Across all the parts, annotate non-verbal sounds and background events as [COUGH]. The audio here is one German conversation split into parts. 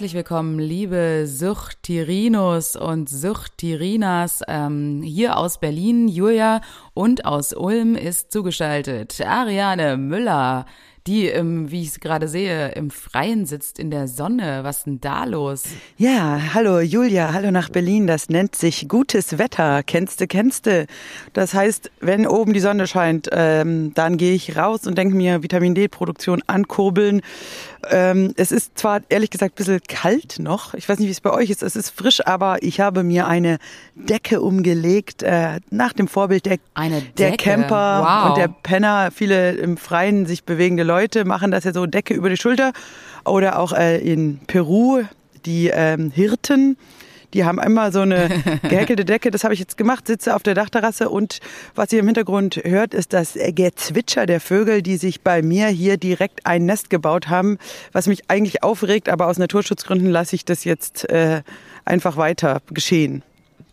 herzlich willkommen, liebe Suchtirinos und Suchtirinas. Ähm, hier aus Berlin, Julia und aus Ulm ist zugeschaltet Ariane Müller die, im, wie ich es gerade sehe, im Freien sitzt, in der Sonne. Was ist denn da los? Ja, hallo Julia, hallo nach Berlin. Das nennt sich gutes Wetter. Kennste, kennste. Das heißt, wenn oben die Sonne scheint, ähm, dann gehe ich raus und denke mir, Vitamin D-Produktion ankurbeln. Ähm, es ist zwar ehrlich gesagt ein bisschen kalt noch. Ich weiß nicht, wie es bei euch ist. Es ist frisch, aber ich habe mir eine Decke umgelegt, äh, nach dem Vorbild der, der Camper wow. und der Penner. Viele im Freien sich bewegende Leute machen das ja so Decke über die Schulter. Oder auch äh, in Peru die ähm, Hirten die haben immer so eine [LAUGHS] gehäkelte Decke. Das habe ich jetzt gemacht, sitze auf der Dachterrasse und was ihr im Hintergrund hört, ist das Gezwitscher der Vögel, die sich bei mir hier direkt ein Nest gebaut haben, was mich eigentlich aufregt, aber aus Naturschutzgründen lasse ich das jetzt äh, einfach weiter geschehen.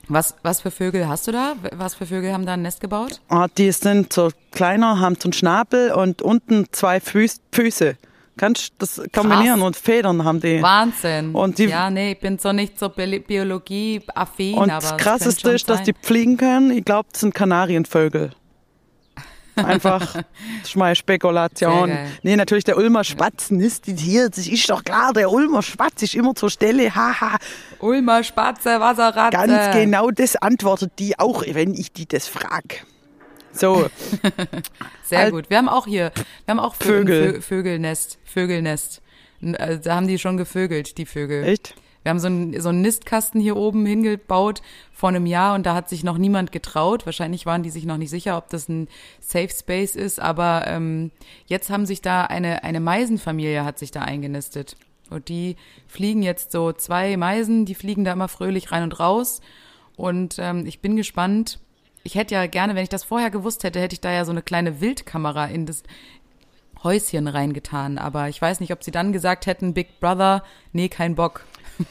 Was, was für Vögel hast du da? Was für Vögel haben da ein Nest gebaut? Ah, die sind so kleiner, haben so einen Schnabel und unten zwei Füß, Füße kannst das kombinieren Krass. und Federn haben die. Wahnsinn. Und die, ja, nee, ich bin so nicht so Biologie-affin. Und das Krasseste ist, dass die fliegen können. Ich glaube, das sind Kanarienvögel. Einfach, [LAUGHS] das ist meine Spekulation. Nee, natürlich der Ulmer Spatz nistet hier. Das ist doch klar, der Ulmer Spatz ist immer zur Stelle. Haha. Ulmer Spatze, Wasserratze. Ganz genau das antwortet die auch, wenn ich die das frage. So. [LAUGHS] Sehr Alt gut. Wir haben auch hier, wir haben auch Vögel. Vö Vögelnest, Vögelnest. Also, da haben die schon gevögelt, die Vögel. Echt? Wir haben so einen, so einen Nistkasten hier oben hingebaut vor einem Jahr und da hat sich noch niemand getraut. Wahrscheinlich waren die sich noch nicht sicher, ob das ein Safe Space ist, aber ähm, jetzt haben sich da eine, eine Meisenfamilie hat sich da eingenistet. Und die fliegen jetzt so zwei Meisen, die fliegen da immer fröhlich rein und raus. Und ähm, ich bin gespannt, ich hätte ja gerne, wenn ich das vorher gewusst hätte, hätte ich da ja so eine kleine Wildkamera in das Häuschen reingetan. Aber ich weiß nicht, ob sie dann gesagt hätten, Big Brother, nee, kein Bock.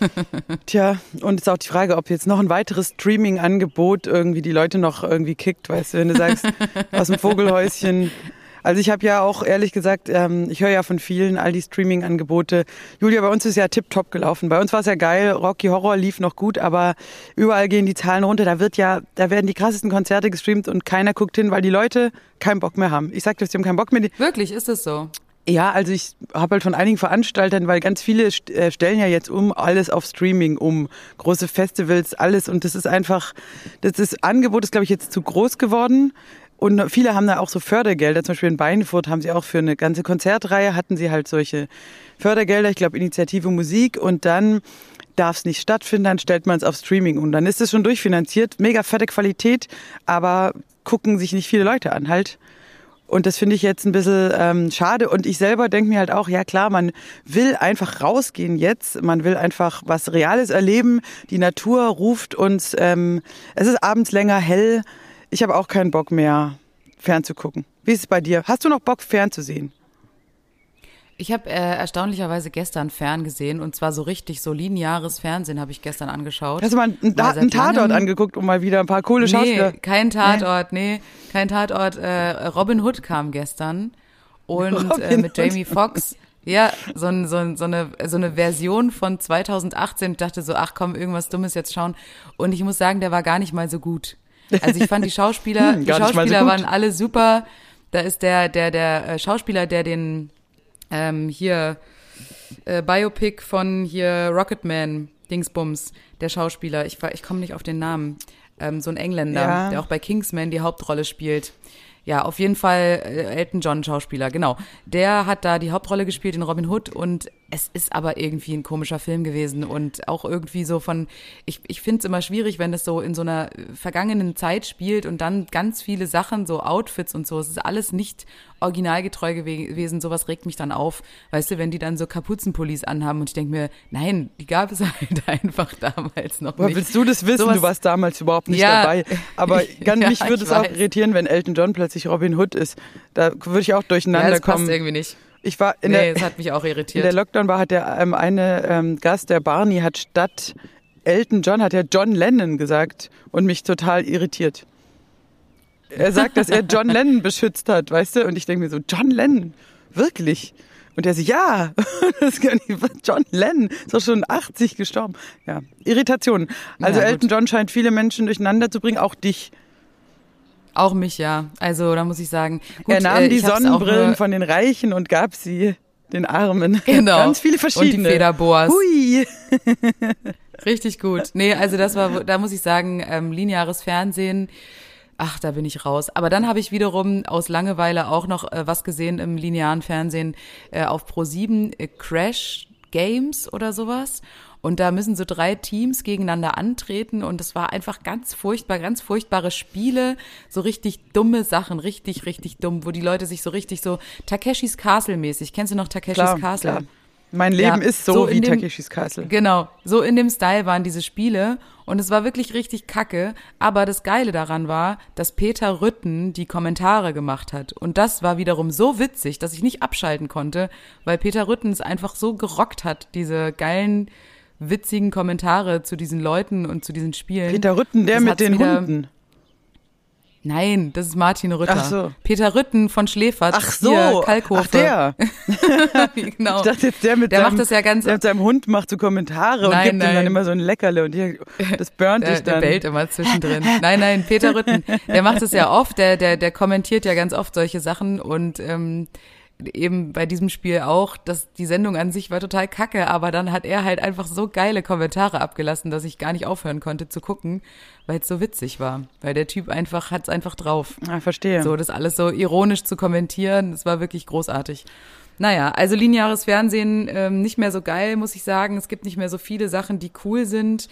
[LAUGHS] Tja, und ist auch die Frage, ob jetzt noch ein weiteres Streaming-Angebot irgendwie die Leute noch irgendwie kickt, weißt du, wenn du sagst, [LAUGHS] aus dem Vogelhäuschen also ich habe ja auch ehrlich gesagt, ähm, ich höre ja von vielen all die Streaming-Angebote. Julia, bei uns ist ja tipptopp gelaufen. Bei uns war es ja geil, Rocky Horror lief noch gut, aber überall gehen die Zahlen runter. Da wird ja, da werden die krassesten Konzerte gestreamt und keiner guckt hin, weil die Leute keinen Bock mehr haben. Ich sag dir, sie haben keinen Bock mehr. Wirklich, ist es so? Ja, also ich habe halt von einigen Veranstaltern, weil ganz viele äh, stellen ja jetzt um alles auf Streaming um, große Festivals, alles und das ist einfach, das ist Angebot ist glaube ich jetzt zu groß geworden. Und viele haben da auch so Fördergelder. Zum Beispiel in Beinfurt haben sie auch für eine ganze Konzertreihe hatten sie halt solche Fördergelder. Ich glaube Initiative Musik und dann darf es nicht stattfinden, dann stellt man es auf Streaming und dann ist es schon durchfinanziert. Mega fette Qualität, aber gucken sich nicht viele Leute an halt. Und das finde ich jetzt ein bisschen ähm, schade. Und ich selber denke mir halt auch, ja klar, man will einfach rausgehen jetzt. Man will einfach was Reales erleben. Die Natur ruft uns. Ähm, es ist abends länger hell. Ich habe auch keinen Bock mehr, fernzugucken. Wie ist es bei dir? Hast du noch Bock, fernzusehen? Ich habe äh, erstaunlicherweise gestern fern gesehen und zwar so richtig so lineares Fernsehen habe ich gestern angeschaut. Hast du mal einen, einen Tatort angeguckt, um mal wieder ein paar coole Schauspieler? Nee, kein Tatort, nee, kein Tatort. Äh, Robin Hood kam gestern und [LAUGHS] äh, mit Jamie Foxx. Ja, so, ein, so, ein, so, eine, so eine Version von 2018. Ich dachte so, ach komm, irgendwas Dummes jetzt schauen. Und ich muss sagen, der war gar nicht mal so gut. Also ich fand die Schauspieler, hm, die Schauspieler so waren alle super. Da ist der, der, der äh, Schauspieler, der den ähm, hier äh, Biopic von hier Rocketman, Dingsbums, der Schauspieler, ich, ich komme nicht auf den Namen, ähm, so ein Engländer, ja. der auch bei Kingsman die Hauptrolle spielt. Ja, auf jeden Fall äh, Elton John Schauspieler, genau. Der hat da die Hauptrolle gespielt in Robin Hood und es ist aber irgendwie ein komischer Film gewesen und auch irgendwie so von, ich, ich finde es immer schwierig, wenn es so in so einer vergangenen Zeit spielt und dann ganz viele Sachen, so Outfits und so, es ist alles nicht originalgetreu gewesen, sowas regt mich dann auf, weißt du, wenn die dann so Kapuzenpullis anhaben und ich denke mir, nein, die gab es [LAUGHS] halt einfach damals noch Aber nicht. willst du das wissen? Sowas, du warst damals überhaupt nicht ja, dabei. Aber ganz, [LAUGHS] ja, mich würde es auch irritieren, wenn Elton John plötzlich Robin Hood ist. Da würde ich auch durcheinander ja, das kommen. Passt irgendwie nicht. Ich war in nee, der, das hat mich auch irritiert. In der Lockdown war hat der ähm, eine ähm, Gast, der Barney, hat statt Elton John hat er John Lennon gesagt und mich total irritiert. Er sagt, dass er John [LAUGHS] Lennon beschützt hat, weißt du? Und ich denke mir so, John Lennon, wirklich? Und er so, ja, [LAUGHS] das kann ich, John Lennon ist doch schon 80 gestorben. Ja, Irritationen. Also Ja. Elton John scheint viele Menschen durcheinander zu bringen, auch dich. Auch mich, ja. Also da muss ich sagen. Gut, er nahm äh, die Sonnenbrillen von den Reichen und gab sie den Armen. [LAUGHS] Genau. Ganz viele Und die verschiedene. Federboas. Hui. [LAUGHS] [LAUGHS] Richtig gut. Nee, also das war, da muss ich sagen, ähm, lineares Fernsehen, ach, da bin ich raus. Aber dann habe ich wiederum aus Langeweile auch noch äh, was gesehen im linearen Fernsehen äh, auf Pro7 äh, Crash Games oder sowas. Und da müssen so drei Teams gegeneinander antreten und es war einfach ganz furchtbar, ganz furchtbare Spiele, so richtig dumme Sachen, richtig, richtig dumm, wo die Leute sich so richtig so Takeshis Castle mäßig. Kennst du noch Takeshis Klar, Castle? klar. Mein Leben Ja, ist so, so wie dem- Takeshis Castle. Genau, so in dem Style waren diese Spiele und es war wirklich richtig kacke. Aber das Geile daran war, dass Peter Rütten die Kommentare gemacht hat. Und das war wiederum so witzig, dass ich nicht abschalten konnte, weil Peter Rütten es einfach so gerockt hat, diese geilen, witzigen Kommentare zu diesen Leuten und zu diesen Spielen. Peter Rütten, der Das mit den wieder- Hunden. Nein, das ist Martin Rütter. Ach so. Peter Rütten von Schläfert. Ach so, Hier, Kalkofe. ach der. [LAUGHS] genau. Ich dachte jetzt, der mit, Der seinem, macht das ja ganz- der mit seinem Hund macht so Kommentare und Nein, gibt ihm dann nein. immer so ein Leckerle und hier, das burnt Der, dich der dann. bellt immer zwischendrin. Nein, nein, Peter Rütten, der macht es ja oft, der, der, der kommentiert ja ganz oft solche Sachen und ähm, eben bei diesem Spiel auch, dass die Sendung an sich war total kacke, aber dann hat er halt einfach so geile Kommentare abgelassen, dass ich gar nicht aufhören konnte zu gucken, weil es so witzig war. Weil der Typ einfach hat's einfach drauf. Ah, verstehe. So, das alles so ironisch zu kommentieren, das war wirklich großartig. Naja, also lineares Fernsehen ähm, nicht mehr so geil, muss ich sagen. Es gibt nicht mehr so viele Sachen, die cool sind.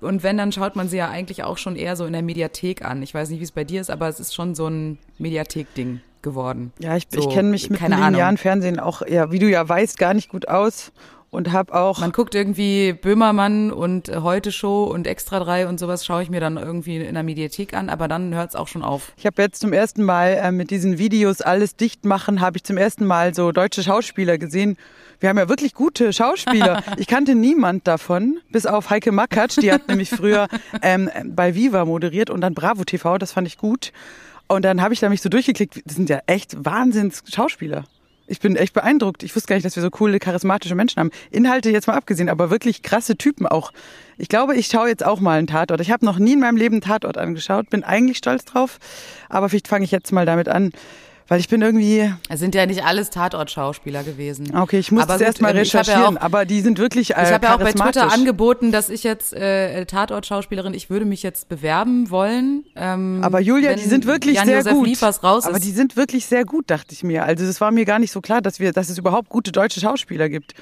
Und wenn, dann schaut man sie ja eigentlich auch schon eher so in der Mediathek an. Ich weiß nicht, wie es bei dir ist, aber es ist schon so ein Mediathek-Ding geworden. Ja, ich, so, ich kenne mich mit keine linearen Ahnung. Fernsehen auch, ja, wie du ja weißt, gar nicht gut aus und habe auch Man guckt irgendwie Böhmermann und äh, Heute Show und Extra 3 und sowas schaue ich mir dann irgendwie in der Mediathek an, aber dann hört es auch schon auf. Ich habe jetzt zum ersten Mal äh, mit diesen Videos alles dicht machen, habe ich zum ersten Mal so deutsche Schauspieler gesehen. Wir haben ja wirklich gute Schauspieler. [LAUGHS] Ich kannte niemand davon, bis auf Heike Makatsch, die hat [LAUGHS] nämlich früher ähm, bei Viva moderiert und dann Bravo TV, das fand ich gut. Und dann habe ich da mich so durchgeklickt, das sind ja echt Wahnsinns Schauspieler. Ich bin echt beeindruckt. Ich wusste gar nicht, dass wir so coole, charismatische Menschen haben. Inhalte jetzt mal abgesehen, aber wirklich krasse Typen auch. Ich glaube, ich schaue jetzt auch mal einen Tatort. Ich habe noch nie in meinem Leben einen Tatort angeschaut, bin eigentlich stolz drauf. Aber vielleicht fange ich jetzt mal damit an, weil ich bin irgendwie, Es sind ja nicht alles Tatort-Schauspieler gewesen. okay, ich muss Aber das gut, erst mal ich hab ja recherchieren, auch- aber die sind wirklich äh, Ich habe ja auch bei Twitter angeboten, dass ich jetzt äh, Tatort-Schauspielerin, ich würde mich jetzt bewerben wollen. Ähm, Aber Julia, die sind wirklich Jan sehr Josef gut. Liefers raus aber ist. die sind wirklich sehr gut, dachte ich mir. Also es war mir gar nicht so klar, dass wir, dass es überhaupt gute deutsche Schauspieler gibt.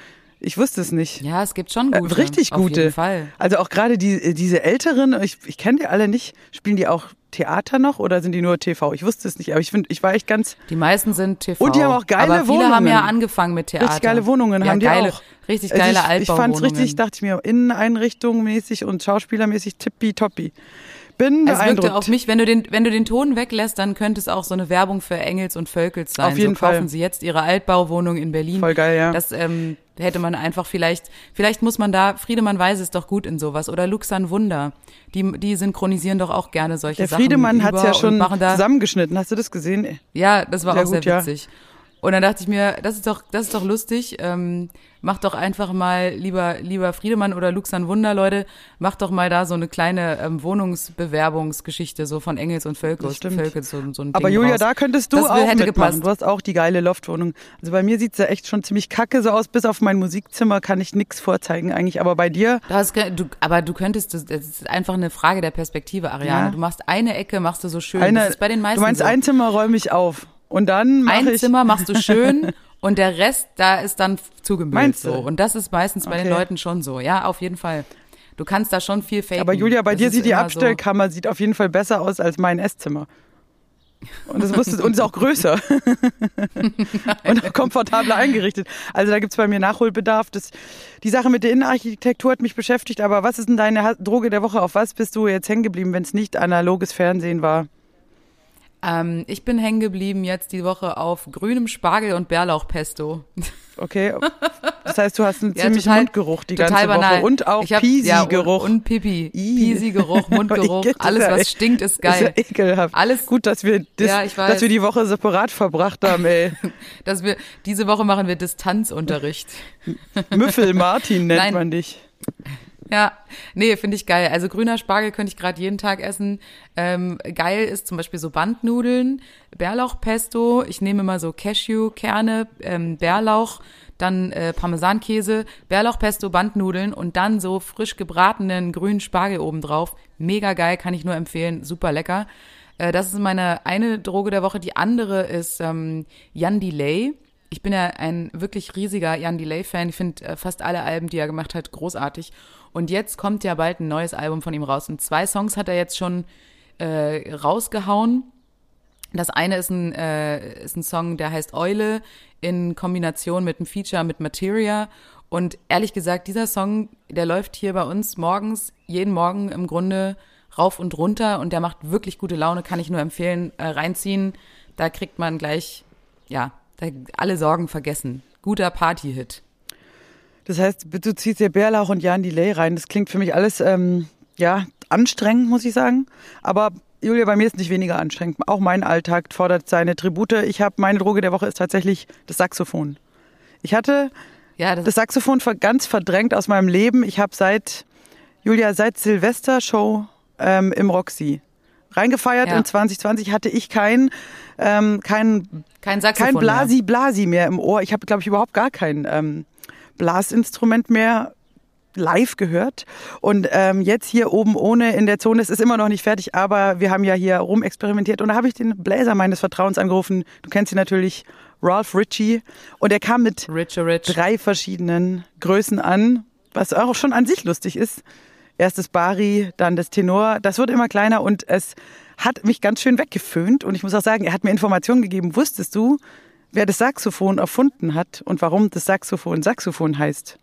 Ich wusste es nicht. ja, es gibt schon Äh, gute. richtig Auf gute. jeden Fall. Also auch gerade die, diese Älteren, ich, ich kenne die alle nicht. Spielen die auch Theater noch oder sind die nur TV? Ich wusste es nicht, aber ich finde, ich war echt ganz. Die meisten sind TV. Und die haben auch geile Aber viele haben ja Wohnungen. angefangen mit Theater. Richtig geile Wohnungen ja, haben die geile, auch. Richtig Also geile ich, ich fand's Altbauwohnungen. richtig, dachte ich mir, Inneneinrichtung mäßig und schauspielermäßig tippitoppi. Bin es wirkte beeindruckt. auf mich, wenn du den, wenn du den Ton weglässt, dann könnte es auch so eine Werbung für Engels und Völkels sein. Auf jeden so kaufen Fall. sie jetzt ihre Altbauwohnung in Berlin. Voll geil, ja. Das ähm, hätte man einfach vielleicht, vielleicht muss man da, Friedemann weiß es doch gut in sowas. Oder Luxan Wunder. Die, die synchronisieren doch auch gerne solche Der Sachen. Friedemann hat's über ja schon zusammengeschnitten. Hast du das gesehen? Ja, das war Sehr auch sehr gut, ja. Und dann dachte ich mir, das ist doch, das ist doch lustig. Ähm, macht doch einfach mal, lieber, lieber Friedemann oder Luxan Wunder, Leute, macht doch mal da so eine kleine ähm, Wohnungsbewerbungsgeschichte so von Engels und Völkels. Völkels so, so ein Aber Ding Julia, raus. da könntest du Das auch hätte mitmachen. gepasst. Du hast auch die geile Loftwohnung. Also bei mir sieht's ja echt schon ziemlich kacke so aus. Bis auf mein Musikzimmer kann ich nix vorzeigen eigentlich. Aber bei dir, Das, du, aber du könntest, das ist einfach eine Frage der Perspektive, Ariane. Ja. Du machst eine Ecke, machst du so schön. eine, das ist bei den meisten du meinst, so. ein Zimmer räume ich auf. Und dann mache ein ich... Zimmer machst du schön [LAUGHS] und der Rest, da ist dann zugemüllt Meinst du? so. Und das ist meistens bei den. Leuten schon so. Ja, auf jeden Fall. Du kannst da schon viel faken. Aber Julia, bei Das dir sieht die Abstellkammer sieht auf jeden Fall besser aus als mein Esszimmer. Und das musst du, und ist auch größer. [LAUGHS] und auch komfortabler eingerichtet. Also da gibt's bei mir Nachholbedarf. Das, die Sache mit der Innenarchitektur hat mich beschäftigt. Aber was ist denn deine Droge der Woche? Auf was bist du jetzt hängen geblieben, wenn es nicht analoges Fernsehen war? Ähm, ich bin hängen geblieben jetzt die Woche auf grünem Spargel und Bärlauchpesto. Okay. Das heißt, du hast einen [LAUGHS] Ja, ziemlichen total- Mundgeruch die ganze banal. Woche und auch hab- ja, Pisi-Geruch. und, und Pipi. Pisi-Geruch, [LAUGHS] Mundgeruch, Das ist alles was echt- stinkt, ist Das ist ja geil. ekelhaft. Alles- gut, dass wir, das, Ja, dass wir die Woche separat verbracht haben, ey. [LAUGHS] Dass wir, diese Woche machen wir Distanzunterricht. Müffel Martin nennt Nein. man dich. Ja, nee, finde ich geil. Also grüner Spargel könnte ich gerade jeden Tag essen. Ähm, geil ist zum Beispiel so Bandnudeln, Bärlauchpesto. Ich nehme immer so Cashewkerne, ähm, Bärlauch, dann äh, Parmesankäse, Bärlauchpesto, Bandnudeln und dann so frisch gebratenen grünen Spargel obendrauf. Mega geil, kann ich nur empfehlen. Super lecker. Äh, das ist meine eine Droge der Woche. Die andere ist ähm, Jan Delay. Ich bin ja ein wirklich riesiger Jan Delay-Fan. Ich finde äh, fast alle Alben, die er gemacht hat, großartig. Und jetzt kommt ja bald ein neues Album von ihm raus. Und zwei Songs hat er jetzt schon äh, rausgehauen. Das eine ist ein, äh, ist ein Song, der heißt Eule in Kombination mit einem Feature mit Materia. Und ehrlich gesagt, dieser Song, der läuft hier bei uns morgens, jeden Morgen im Grunde rauf und runter und der macht wirklich gute Laune, kann ich nur empfehlen, äh, reinziehen. Da kriegt man gleich, ja, alle Sorgen vergessen. Guter Party-Hit. Das heißt, du ziehst dir Bärlauch und Jan Delay rein. Das klingt für mich alles, ähm, ja, anstrengend, muss ich sagen. Aber Julia, bei mir ist nicht weniger anstrengend. Auch mein Alltag fordert seine Tribute. Ich habe, meine Droge der Woche ist tatsächlich das Saxophon. Ich hatte Ja, das, das Saxophon ganz verdrängt aus meinem Leben. Ich habe seit, Julia, seit Silvester-Show ähm, im Roxy reingefeiert Ja. in 2020 hatte ich kein, ähm, kein kein Saxophon kein Blasi-Blasi mehr im Ohr. Ich habe, glaube ich, überhaupt gar kein ähm, Blasinstrument mehr live gehört. Und ähm, jetzt hier oben ohne in der Zone, es ist immer noch nicht fertig, aber wir haben ja hier rumexperimentiert. Und da habe ich den Bläser meines Vertrauens angerufen. Du kennst ihn natürlich, Ralph Ritchie. Und er kam mit rich. drei verschiedenen Größen an, was auch schon an sich lustig ist. Erst das Bari, dann das Tenor. Das wird immer kleiner und es hat mich ganz schön weggeföhnt. Und ich muss auch sagen, er hat mir Informationen gegeben. Wusstest du, wer das Saxophon erfunden hat und warum das Saxophon Saxophon heißt?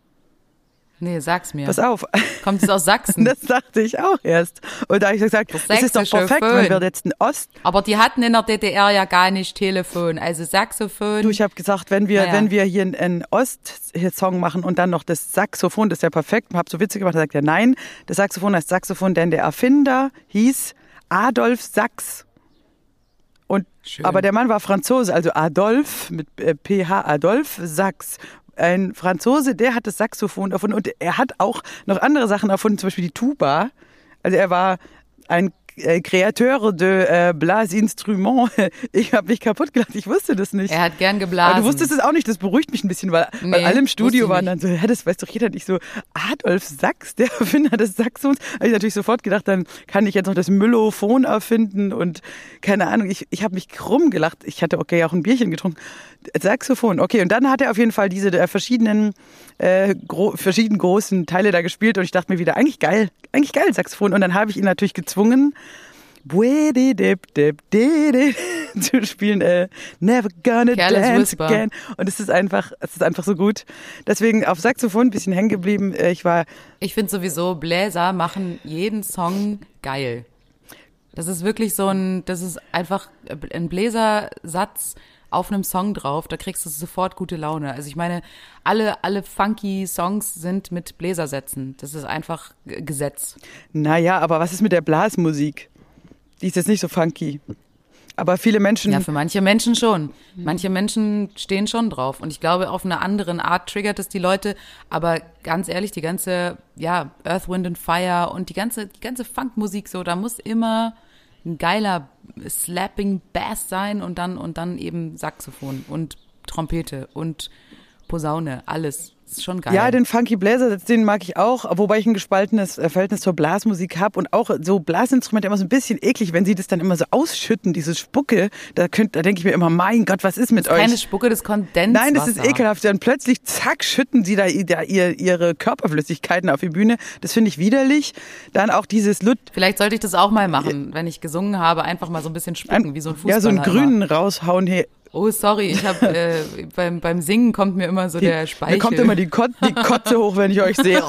Nee, sag's mir. Pass auf. Kommt es aus Sachsen? [LAUGHS] Das dachte ich auch erst. Und da habe ich gesagt, Das es ist doch perfekt, Föhn. wenn wir jetzt einen Ost, Aber die hatten in der DDR ja gar nicht Telefon. Also Saxophon. Du, ich habe gesagt, wenn wir, Naja. wenn wir hier einen Ost-Song machen und dann noch das Saxophon, das ist ja perfekt. Hab so Witze gemacht, da sagt er nein, das Saxophon heißt Saxophon, denn der Erfinder hieß Adolf Sachs. Und, Schön. aber der Mann war Franzose, also Adolf mit äh, PH, Adolf Sachs. Ein Franzose, der hat das Saxophon erfunden und er hat auch noch andere Sachen erfunden, zum Beispiel die Tuba. Also er war ein äh, Kreateur de äh, Blasinstrument. [LAUGHS] Ich habe mich kaputt gelacht, ich wusste das nicht. er hat gern geblasen. Aber du wusstest es auch nicht, das beruhigt mich ein bisschen, weil, weil Nee, alle im wusste Studio waren nicht. dann so, hä, das weiß doch jeder. Und ich so, Adolf Sachs, der [LAUGHS] Erfinder des Saxons. Habe ich natürlich sofort gedacht, dann kann ich jetzt noch das Myllophon erfinden und keine Ahnung, ich, ich habe mich krumm gelacht. Ich hatte okay auch ein Bierchen getrunken. Saxophon, okay. Und dann hat er auf jeden Fall diese äh, verschiedenen, äh, gro verschieden großen Teile da gespielt und ich dachte mir wieder, eigentlich geil, eigentlich geil Saxophon. Und dann habe ich ihn natürlich gezwungen, [LAUGHS] zu spielen, äh, Never Gonna Careless Dance Whisper. Again. Und es ist einfach, es ist einfach so gut. Deswegen auf Saxophon ein bisschen hängen geblieben. Äh, Ich war, Ich finde sowieso, Bläser machen jeden Song geil. Das ist wirklich so ein, das ist einfach ein Bläsersatz auf einem Song drauf, da kriegst du sofort gute Laune. Also ich meine, alle, alle funky Songs sind mit Bläsersätzen. Das ist einfach Gesetz. naja, aber was ist mit der Blasmusik? Die ist jetzt nicht so funky. Aber viele Menschen, Ja, für manche Menschen schon. Manche Menschen stehen schon drauf. Und ich glaube, auf eine anderen Art triggert es die Leute. Aber ganz ehrlich, die ganze, ja, Earth, Wind and Fire und die ganze, die ganze Funkmusik so, da muss immer ein geiler slapping Bass sein und dann, und dann eben Saxophon und Trompete und Posaune, alles. Das ist schon geil. Ja, den Funky Bläser, den mag ich auch, wobei ich ein gespaltenes äh, Verhältnis zur Blasmusik habe und auch so Blasinstrumente immer so ein bisschen eklig, wenn sie das dann immer so ausschütten, diese Spucke, da, könnt, da denke ich mir immer, mein Gott, was ist mit euch? Keine Spucke des Kondenswassers. Nein, das ist ekelhaft. Dann plötzlich, zack, schütten sie da, da ihr, ihre Körperflüssigkeiten auf die Bühne. Das finde ich widerlich. Dann auch dieses Lut, Vielleicht sollte ich das auch mal machen, wenn ich gesungen habe, einfach mal so ein bisschen spucken, wie so ein Fußballer. ja, so einen grünen raushauen. Hey, Oh, sorry, ich habe äh, beim, beim Singen kommt mir immer so der Speichel. mir kommt immer die, Kot die Kotze hoch, wenn ich euch sehe.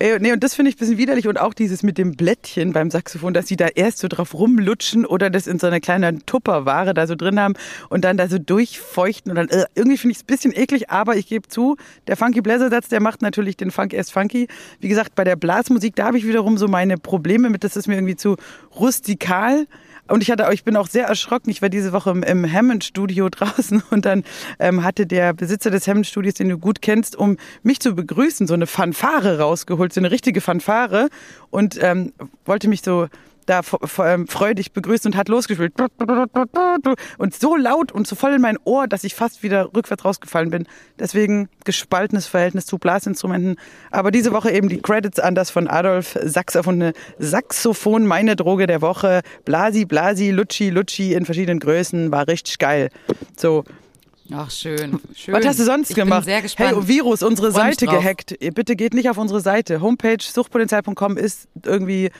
Ey, nee, und das finde ich ein bisschen widerlich. Und auch dieses mit dem Blättchen beim Saxophon, dass sie da erst so drauf rumlutschen oder das in so einer kleinen Tupperware da so drin haben und dann da so durchfeuchten. Und dann äh, irgendwie finde ich es ein bisschen eklig, aber ich gebe zu, der Funky Bläser-Satz, der macht natürlich den Funk erst funky. Wie gesagt, bei der Blasmusik, da habe ich wiederum so meine Probleme mit, das ist mir irgendwie zu rustikal. Und ich hatte, ich bin auch sehr erschrocken. Ich war diese Woche im, im Hammond-Studio [LAUGHS] draußen und dann ähm, hatte der Besitzer des Hammond-Studios, den du gut kennst, um mich zu begrüßen, so eine Fanfare rausgeholt, so eine richtige Fanfare und ähm, wollte mich so da ähm, freudig begrüßt und hat losgespielt. Und so laut und so voll in mein Ohr, dass ich fast wieder rückwärts rausgefallen bin. Deswegen gespaltenes Verhältnis zu Blasinstrumenten. Aber diese Woche eben die Credits an das von Adolf Sachs erfundene Saxophon, meine Droge der Woche. Blasi, Blasi, Lutschi, Lutschi in verschiedenen Größen. War richtig geil. So. Ach, schön, schön. Was hast du sonst ich gemacht? Bin sehr gespannt. Hey, Virus, unsere Seite gehackt. Bitte geht nicht auf unsere Seite. Homepage suchtpotenzial.com ist irgendwie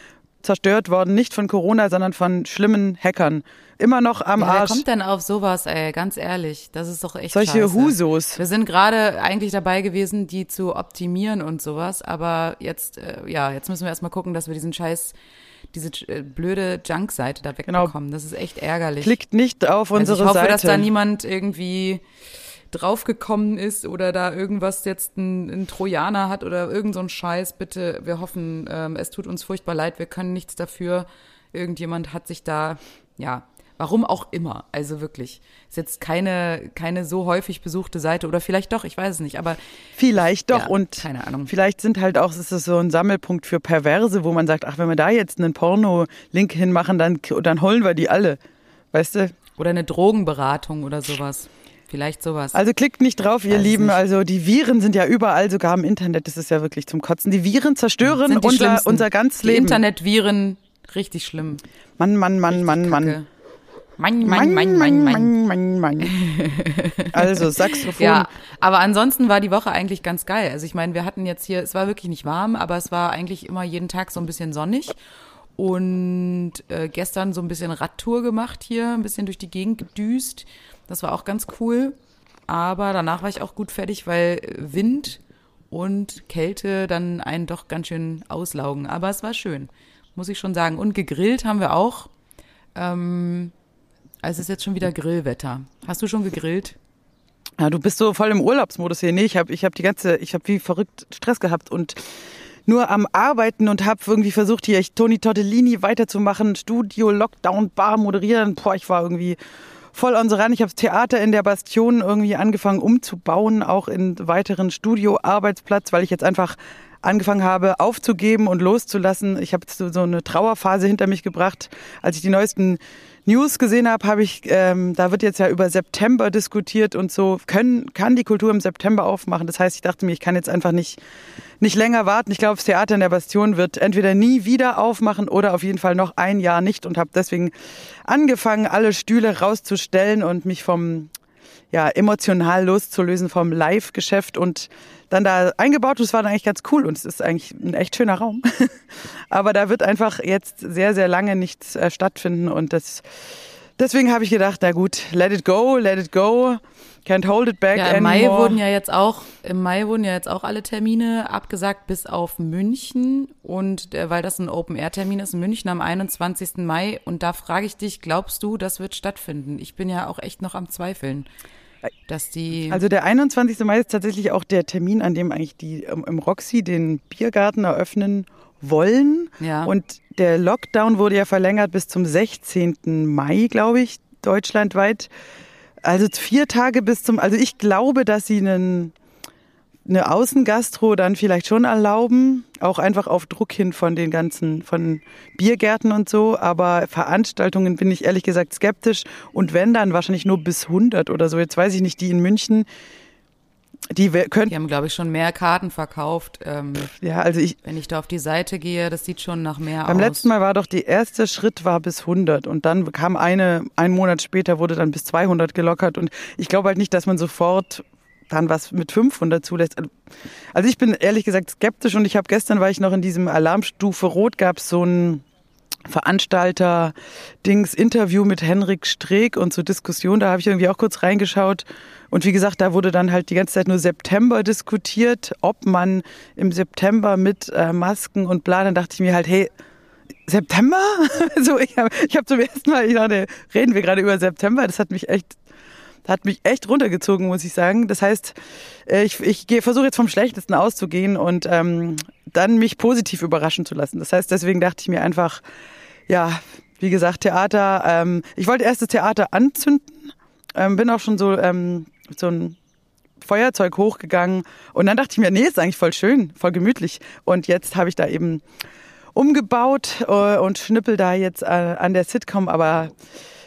zerstört worden, nicht von Corona, sondern von schlimmen Hackern. Immer noch am Ja, wer Arsch. kommt denn auf sowas, ey? Ganz ehrlich, das ist doch echt Solche scheiße. Husos. Wir sind gerade eigentlich dabei gewesen, die zu optimieren und sowas, aber jetzt, äh, ja, jetzt müssen wir erstmal gucken, dass wir diesen Scheiß, diese äh, blöde Junk-Seite da wegbekommen. Das ist echt ärgerlich. Klickt nicht auf also unsere ich hoffe, Seite. dass da niemand irgendwie draufgekommen ist oder da irgendwas jetzt ein, ein Trojaner hat oder irgend so ein Scheiß. Bitte, wir hoffen, ähm, es tut uns furchtbar leid, wir können nichts dafür. Irgendjemand hat sich da, ja, warum auch immer, also wirklich. Ist jetzt keine, keine so häufig besuchte Seite oder vielleicht doch, ich weiß es nicht, aber Vielleicht doch Ja, und keine Ahnung. vielleicht sind halt auch, es ist so ein Sammelpunkt für Perverse, wo man sagt, ach, wenn wir da jetzt einen Porno-Link hinmachen, dann, dann holen wir die alle. Weißt du? oder eine Drogenberatung oder sowas. Vielleicht sowas. Also klickt nicht drauf, ihr Lieben. nicht. Also die Viren sind ja überall, sogar im Internet. Das ist ja wirklich zum Kotzen. Die Viren zerstören die unser, unser ganzes Die Leben. Internetviren, richtig schlimm. Mann, Mann, Mann, Mann, Mann. Kacke. Mann, Mann, Mann, Mann, Mann. Mann, Mann. [LAUGHS] Also Saxophon. Ja, aber ansonsten war die Woche eigentlich ganz geil. Also ich meine, wir hatten jetzt hier, es war wirklich nicht warm, aber es war eigentlich immer jeden Tag so ein bisschen sonnig. Und äh, gestern so ein bisschen Radtour gemacht hier, ein bisschen durch die Gegend gedüst. Das war auch ganz cool. Aber danach war ich auch gut fertig, weil Wind und Kälte dann einen doch ganz schön auslaugen. Aber es war schön, muss ich schon sagen. Und gegrillt haben wir auch. Ähm, also es ist jetzt schon wieder Grillwetter. Hast du schon gegrillt? Ja, du bist so voll im Urlaubsmodus hier. Nee, ich habe ich hab die ganze, ich habe wie verrückt Stress gehabt und nur am Arbeiten und habe irgendwie versucht, hier ich, Toni Tortellini weiterzumachen, Studio, Lockdown, Bar moderieren. Boah, ich war irgendwie voll on the run. Ich habe das Theater in der Bastion irgendwie angefangen umzubauen, auch in weiteren Studio-Arbeitsplatz, weil ich jetzt einfach angefangen habe aufzugeben und loszulassen. Ich habe so, so eine Trauerphase hinter mich gebracht, als ich die neuesten News gesehen habe, habe ich, ähm, da wird jetzt ja über September diskutiert und so, können, kann die Kultur im September aufmachen. Das heißt, ich dachte mir, ich kann jetzt einfach nicht, nicht länger warten. Ich glaube, das Theater in der Bastion wird entweder nie wieder aufmachen oder auf jeden Fall noch ein Jahr nicht und habe deswegen angefangen, alle Stühle rauszustellen und mich vom ja, emotional loszulösen vom Live-Geschäft und dann da eingebaut. Das war dann eigentlich ganz cool und es ist eigentlich ein echt schöner Raum. [LAUGHS] Aber da wird einfach jetzt sehr, sehr lange nichts äh, stattfinden und das, deswegen habe ich gedacht, na gut, let it go, let it go, can't hold it back Ja, im anymore. Mai wurden ja jetzt auch, im Mai wurden ja jetzt auch alle Termine abgesagt bis auf München und äh, weil das ein Open-Air-Termin ist in München am 21. Mai und da frage ich dich, glaubst du, das wird stattfinden? Ich bin ja auch echt noch am Zweifeln, dass die, Also der 21. Mai ist tatsächlich auch der Termin, an dem eigentlich die ähm, im Roxy den Biergarten eröffnen wollen. Ja. Und der Lockdown wurde ja verlängert bis zum 16. Mai, glaube ich, deutschlandweit. Also vier Tage bis zum, also ich glaube, dass sie einen, eine Außengastro dann vielleicht schon erlauben, auch einfach auf Druck hin von den ganzen, von Biergärten und so, aber Veranstaltungen bin ich ehrlich gesagt skeptisch und wenn dann wahrscheinlich nur bis 100 oder so. Jetzt weiß ich nicht, die in München, die we- die haben, glaube ich, schon mehr Karten verkauft. Ähm, ja, also ich, wenn ich da auf die Seite gehe, das sieht schon nach mehr beim aus. letzten Mal war doch der erste Schritt war bis 100 und dann kam eine, ein Monat später wurde dann bis 200 gelockert und ich glaube halt nicht, dass man sofort dann was mit 500 zulässt. Also ich bin ehrlich gesagt skeptisch und ich habe gestern, war ich noch in diesem Alarmstufe Rot, gab so ein Veranstalter Dings Interview mit Henrik Streeck und so Diskussion, da habe ich irgendwie auch kurz reingeschaut und wie gesagt, da wurde dann halt die ganze Zeit nur September diskutiert, ob man im September mit äh, Masken und bla, dann dachte ich mir halt, hey, September? [LAUGHS] so, ich habe ich hab zum ersten Mal, ich dachte, reden wir gerade über September, das hat mich echt hat mich echt runtergezogen, muss ich sagen. Das heißt, äh, ich, ich versuche jetzt vom Schlechtesten auszugehen und ähm, dann mich positiv überraschen zu lassen. Das heißt, deswegen dachte ich mir einfach, ja, wie gesagt, Theater. Ähm, ich wollte erst das Theater anzünden, ähm, bin auch schon so ähm, so ein Feuerzeug hochgegangen und dann dachte ich mir, nee, ist eigentlich voll schön, voll gemütlich. Und jetzt habe ich da eben umgebaut äh, und schnippel da jetzt äh, an der Sitcom, aber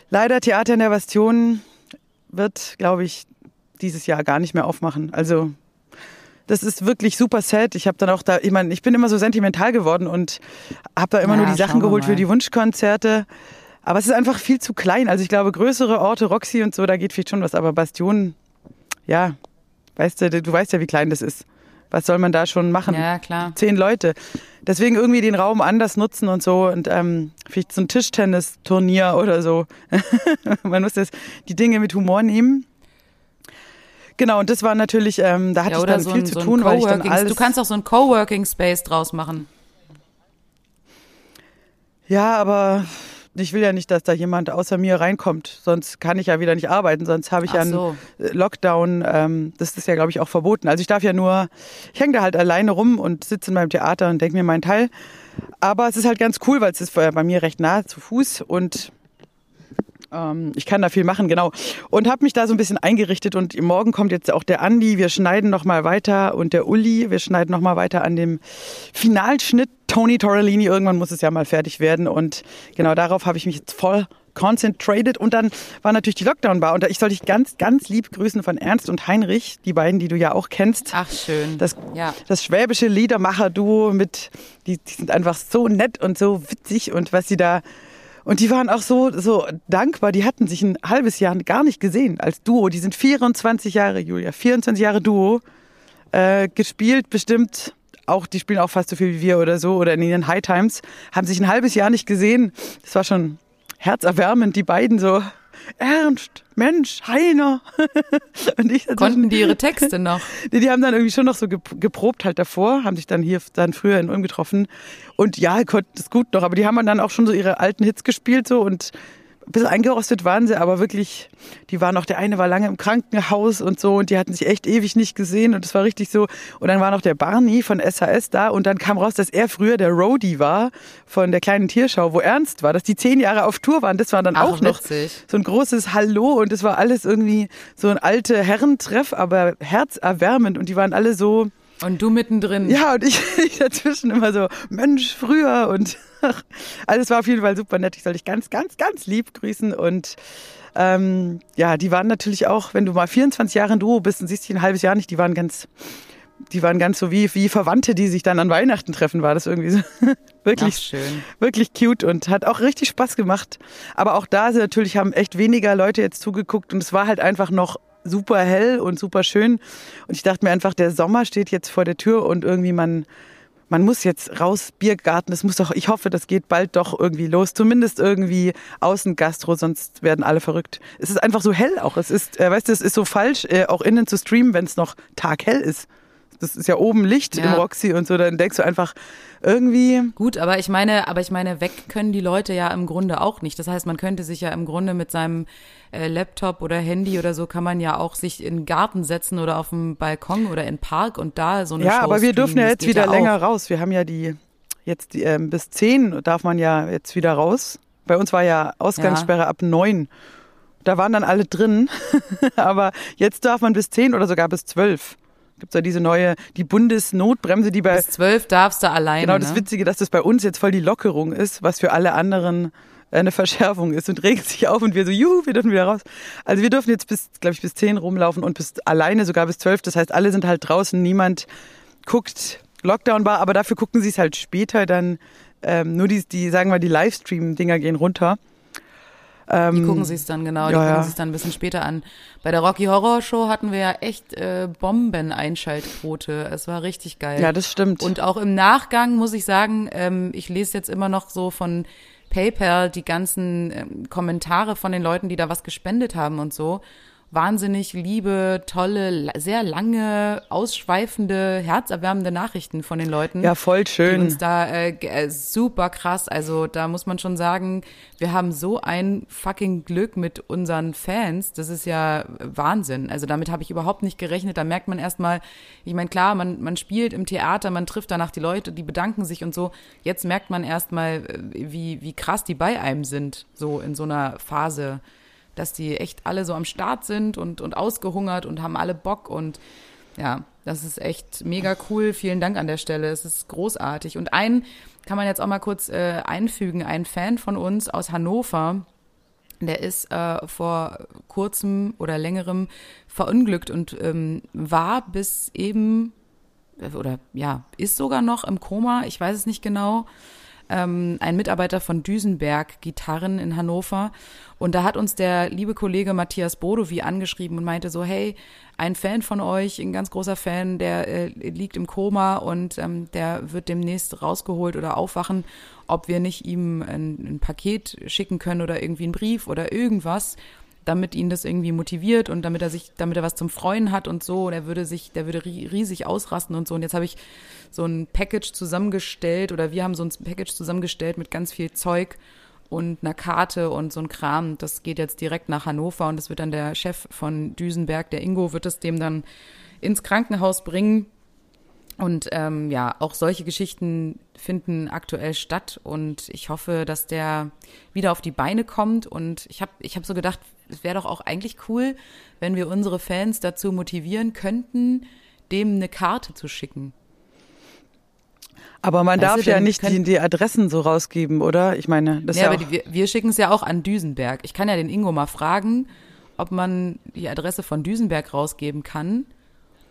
leider Theater in der Bastion wird, glaube ich, dieses Jahr gar nicht mehr aufmachen. Also das ist wirklich super sad. Ich habe dann auch da, ich meine, ich bin immer so sentimental geworden und habe da immer ja, nur die Sachen geholt für die Wunschkonzerte. Aber es ist einfach viel zu klein. Also ich glaube, größere Orte, Roxy und so, da geht vielleicht schon was. Aber Bastion, ja, weißt du, du weißt ja, wie klein das ist. Was soll man da schon machen? Ja, klar. Zehn Leute. Deswegen irgendwie den Raum anders nutzen und so und ähm, vielleicht so ein Tischtennisturnier oder so. [LAUGHS] man muss das, die Dinge mit Humor nehmen. Genau, und das war natürlich, ähm, da hatte ja, ich dann so viel ein, zu so tun, weil ich dann alles... Du kannst auch so ein Coworking Space draus machen. Ja, aber ich will ja nicht, dass da jemand außer mir reinkommt, sonst kann ich ja wieder nicht arbeiten, sonst habe ich Ach ja einen so. Lockdown. Ähm, das ist ja, glaube ich, auch verboten. Also ich darf ja nur, ich hänge da halt alleine rum und sitze in meinem Theater und denke mir meinen Teil. Aber es ist halt ganz cool, weil es ist bei mir recht nah zu Fuß und ähm, ich kann da viel machen, genau. Und habe mich da so ein bisschen eingerichtet und morgen kommt jetzt auch der Andi, wir schneiden noch mal weiter und der Uli, wir schneiden noch mal weiter an dem Finalschnitt. Tony Torellini, irgendwann muss es ja mal fertig werden und genau darauf habe ich mich jetzt voll concentrated und dann war natürlich die Lockdown-Bar und ich soll dich ganz, ganz lieb grüßen von Ernst und Heinrich, die beiden, die du ja auch kennst. Ach, schön. Das, ja. das schwäbische Liedermacher-Duo mit, die, die sind einfach so nett und so witzig und was sie da und die waren auch so, so dankbar. Die hatten sich ein halbes Jahr gar nicht gesehen als Duo. Die sind 24 Jahre, Julia, 24 Jahre Duo äh, gespielt, bestimmt auch, die spielen auch fast so viel wie wir oder so oder in ihren High Times, haben sich ein halbes Jahr nicht gesehen. Das war schon herzerwärmend, die beiden so Ernst, Mensch, Heiner. [LAUGHS] und ich Konnten die ihre Texte noch? [LAUGHS] Die, die haben dann irgendwie schon noch so geprobt halt davor, haben sich dann hier dann früher in Ulm getroffen. Und ja, konnten es gut noch, aber die haben dann auch schon so ihre alten Hits gespielt so und ein bisschen eingerostet waren sie, aber wirklich, die waren noch, der eine war lange im Krankenhaus und so und die hatten sich echt ewig nicht gesehen und es war richtig so. Und dann war noch der Barney von SAS da und dann kam raus, dass er früher der Roadie war von der kleinen Tierschau, wo Ernst war, dass die zehn Jahre auf Tour waren. Das war dann Ach, auch noch witzig. so ein großes Hallo und es war alles irgendwie so ein alte Herrentreff, aber herzerwärmend und die waren alle so, und du mittendrin. Ja, und ich, [LAUGHS] ich dazwischen immer so, Mensch, früher und [LAUGHS] alles war auf jeden Fall super nett. Ich soll dich ganz, ganz, ganz lieb grüßen. Und ähm, ja, die waren natürlich auch, wenn du mal 24 Jahre in Duo bist und siehst dich ein halbes Jahr nicht, die waren ganz, die waren ganz so wie, wie Verwandte, die sich dann an Weihnachten treffen, war das irgendwie so. [LAUGHS] wirklich, wirklich cute und hat auch richtig Spaß gemacht. Aber auch da sind natürlich haben echt weniger Leute jetzt zugeguckt und es war halt einfach noch super hell und super schön. Und ich dachte mir einfach, der Sommer steht jetzt vor der Tür und irgendwie man man muss jetzt raus, Biergarten, das muss doch, ich hoffe, das geht bald doch irgendwie los. Zumindest irgendwie Außengastro, sonst werden alle verrückt. Es ist einfach so hell auch. Es ist, äh, weißt du, es ist so falsch, äh, auch innen zu streamen, wenn es noch taghell ist. Das ist ja oben Licht ja. im Roxy und so, dann denkst du einfach, irgendwie. Gut, aber ich meine, aber ich meine, weg können die Leute ja im Grunde auch nicht. Das heißt, man könnte sich ja im Grunde mit seinem äh, Laptop oder Handy oder so kann man ja auch sich in den Garten setzen oder auf dem Balkon oder in den Park und da so eine Ja, Show aber wir dürfen ja jetzt wieder ja länger raus. Wir haben ja die jetzt die, ähm, bis zehn darf man ja jetzt wieder raus. Bei uns war ja Ausgangssperre ja. ab neun. Da waren dann alle drin, [LAUGHS] aber jetzt darf man bis zehn oder sogar bis zwölf gibt es ja diese neue, die Bundesnotbremse, die bei. Bis zwölf darfst du alleine. Genau, das ne? Witzige, dass das bei uns jetzt voll die Lockerung ist, was für alle anderen eine Verschärfung ist und regt sich auf und wir so, juhu, wir dürfen wieder raus. Also wir dürfen jetzt bis, glaube ich, bis zehn rumlaufen und bis alleine sogar bis zwölf. Das heißt, alle sind halt draußen, niemand guckt Lockdown war, aber dafür gucken sie es halt später dann. Ähm, nur die, die, sagen wir, die Livestream-Dinger gehen runter. Ähm, die gucken sich dann genau, die ja, gucken sich dann ein bisschen später an. Bei der Rocky Horror Show hatten wir ja echt äh, Bomben-Einschaltquote. Es war richtig geil. Ja, das stimmt. Und auch im Nachgang muss ich sagen, ähm, ich lese jetzt immer noch so von PayPal die ganzen ähm, Kommentare von den Leuten, die da was gespendet haben und so wahnsinnig liebe, tolle, sehr lange, ausschweifende, herzerwärmende Nachrichten von den Leuten. Ja, voll schön. Die uns da äh, äh, super krass. Also da muss man schon sagen, wir haben so ein fucking Glück mit unseren Fans. Das ist ja Wahnsinn. Also damit habe ich überhaupt nicht gerechnet. Da merkt man erstmal, ich meine, klar, man, man spielt im Theater, man trifft danach die Leute, die bedanken sich und so. Jetzt merkt man erstmal, äh, wie, wie krass die bei einem sind, so in so einer Phase dass die echt alle so am Start sind und, und ausgehungert und haben alle Bock und ja, das ist echt mega cool. Vielen Dank an der Stelle. Es ist großartig. Und einen kann man jetzt auch mal kurz äh, einfügen, ein Fan von uns aus Hannover, der ist äh, vor kurzem oder längerem verunglückt und ähm, war bis eben oder ja, ist sogar noch im Koma, ich weiß es nicht genau ähm, ein Mitarbeiter von Düsenberg Gitarren in Hannover. Und da hat uns der liebe Kollege Matthias Bodowi angeschrieben und meinte so, hey, ein Fan von euch, ein ganz großer Fan, der äh, liegt im Koma und ähm, der wird demnächst rausgeholt oder aufwachen, ob wir nicht ihm ein, ein Paket schicken können oder irgendwie einen Brief oder irgendwas damit ihn das irgendwie motiviert und damit er sich, damit er was zum Freuen hat und so. Und er würde sich, der würde riesig ausrasten und so. Und jetzt habe ich so ein Package zusammengestellt oder wir haben so ein Package zusammengestellt mit ganz viel Zeug und einer Karte und so ein Kram. Das geht jetzt direkt nach Hannover und das wird dann der Chef von Düsenberg, der Ingo, wird es dem dann ins Krankenhaus bringen. Und ähm, ja, auch solche Geschichten finden aktuell statt und ich hoffe, dass der wieder auf die Beine kommt. Und ich habe ich hab so gedacht, es wäre doch auch eigentlich cool, wenn wir unsere Fans dazu motivieren könnten, dem eine Karte zu schicken. Aber man weißt darf ja nicht die, die, Adressen so rausgeben, oder? Ich meine, das ja, ja aber die, wir, wir schicken es ja auch an Düsenberg. Ich kann ja den Ingo mal fragen, ob man die Adresse von Düsenberg rausgeben kann.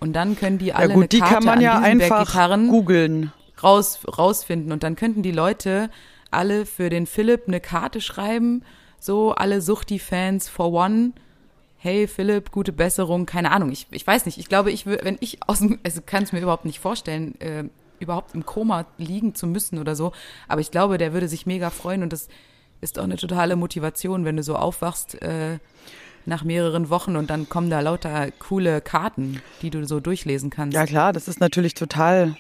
Und dann können die alle ja gut, eine Karte die kann man ja einfach googeln raus, rausfinden. Und dann könnten die Leute alle für den Philipp eine Karte schreiben so alle Suchti-Fans for one. Hey Philipp, gute Besserung, keine Ahnung. Ich, ich weiß nicht. Ich glaube, ich wenn ich aus dem, also kann es mir überhaupt nicht vorstellen, äh, überhaupt im Koma liegen zu müssen oder so. Aber ich glaube, der würde sich mega freuen und das ist auch eine totale Motivation, wenn du so aufwachst äh, nach mehreren Wochen und dann kommen da lauter coole Karten, die du so durchlesen kannst. Ja klar, das ist natürlich total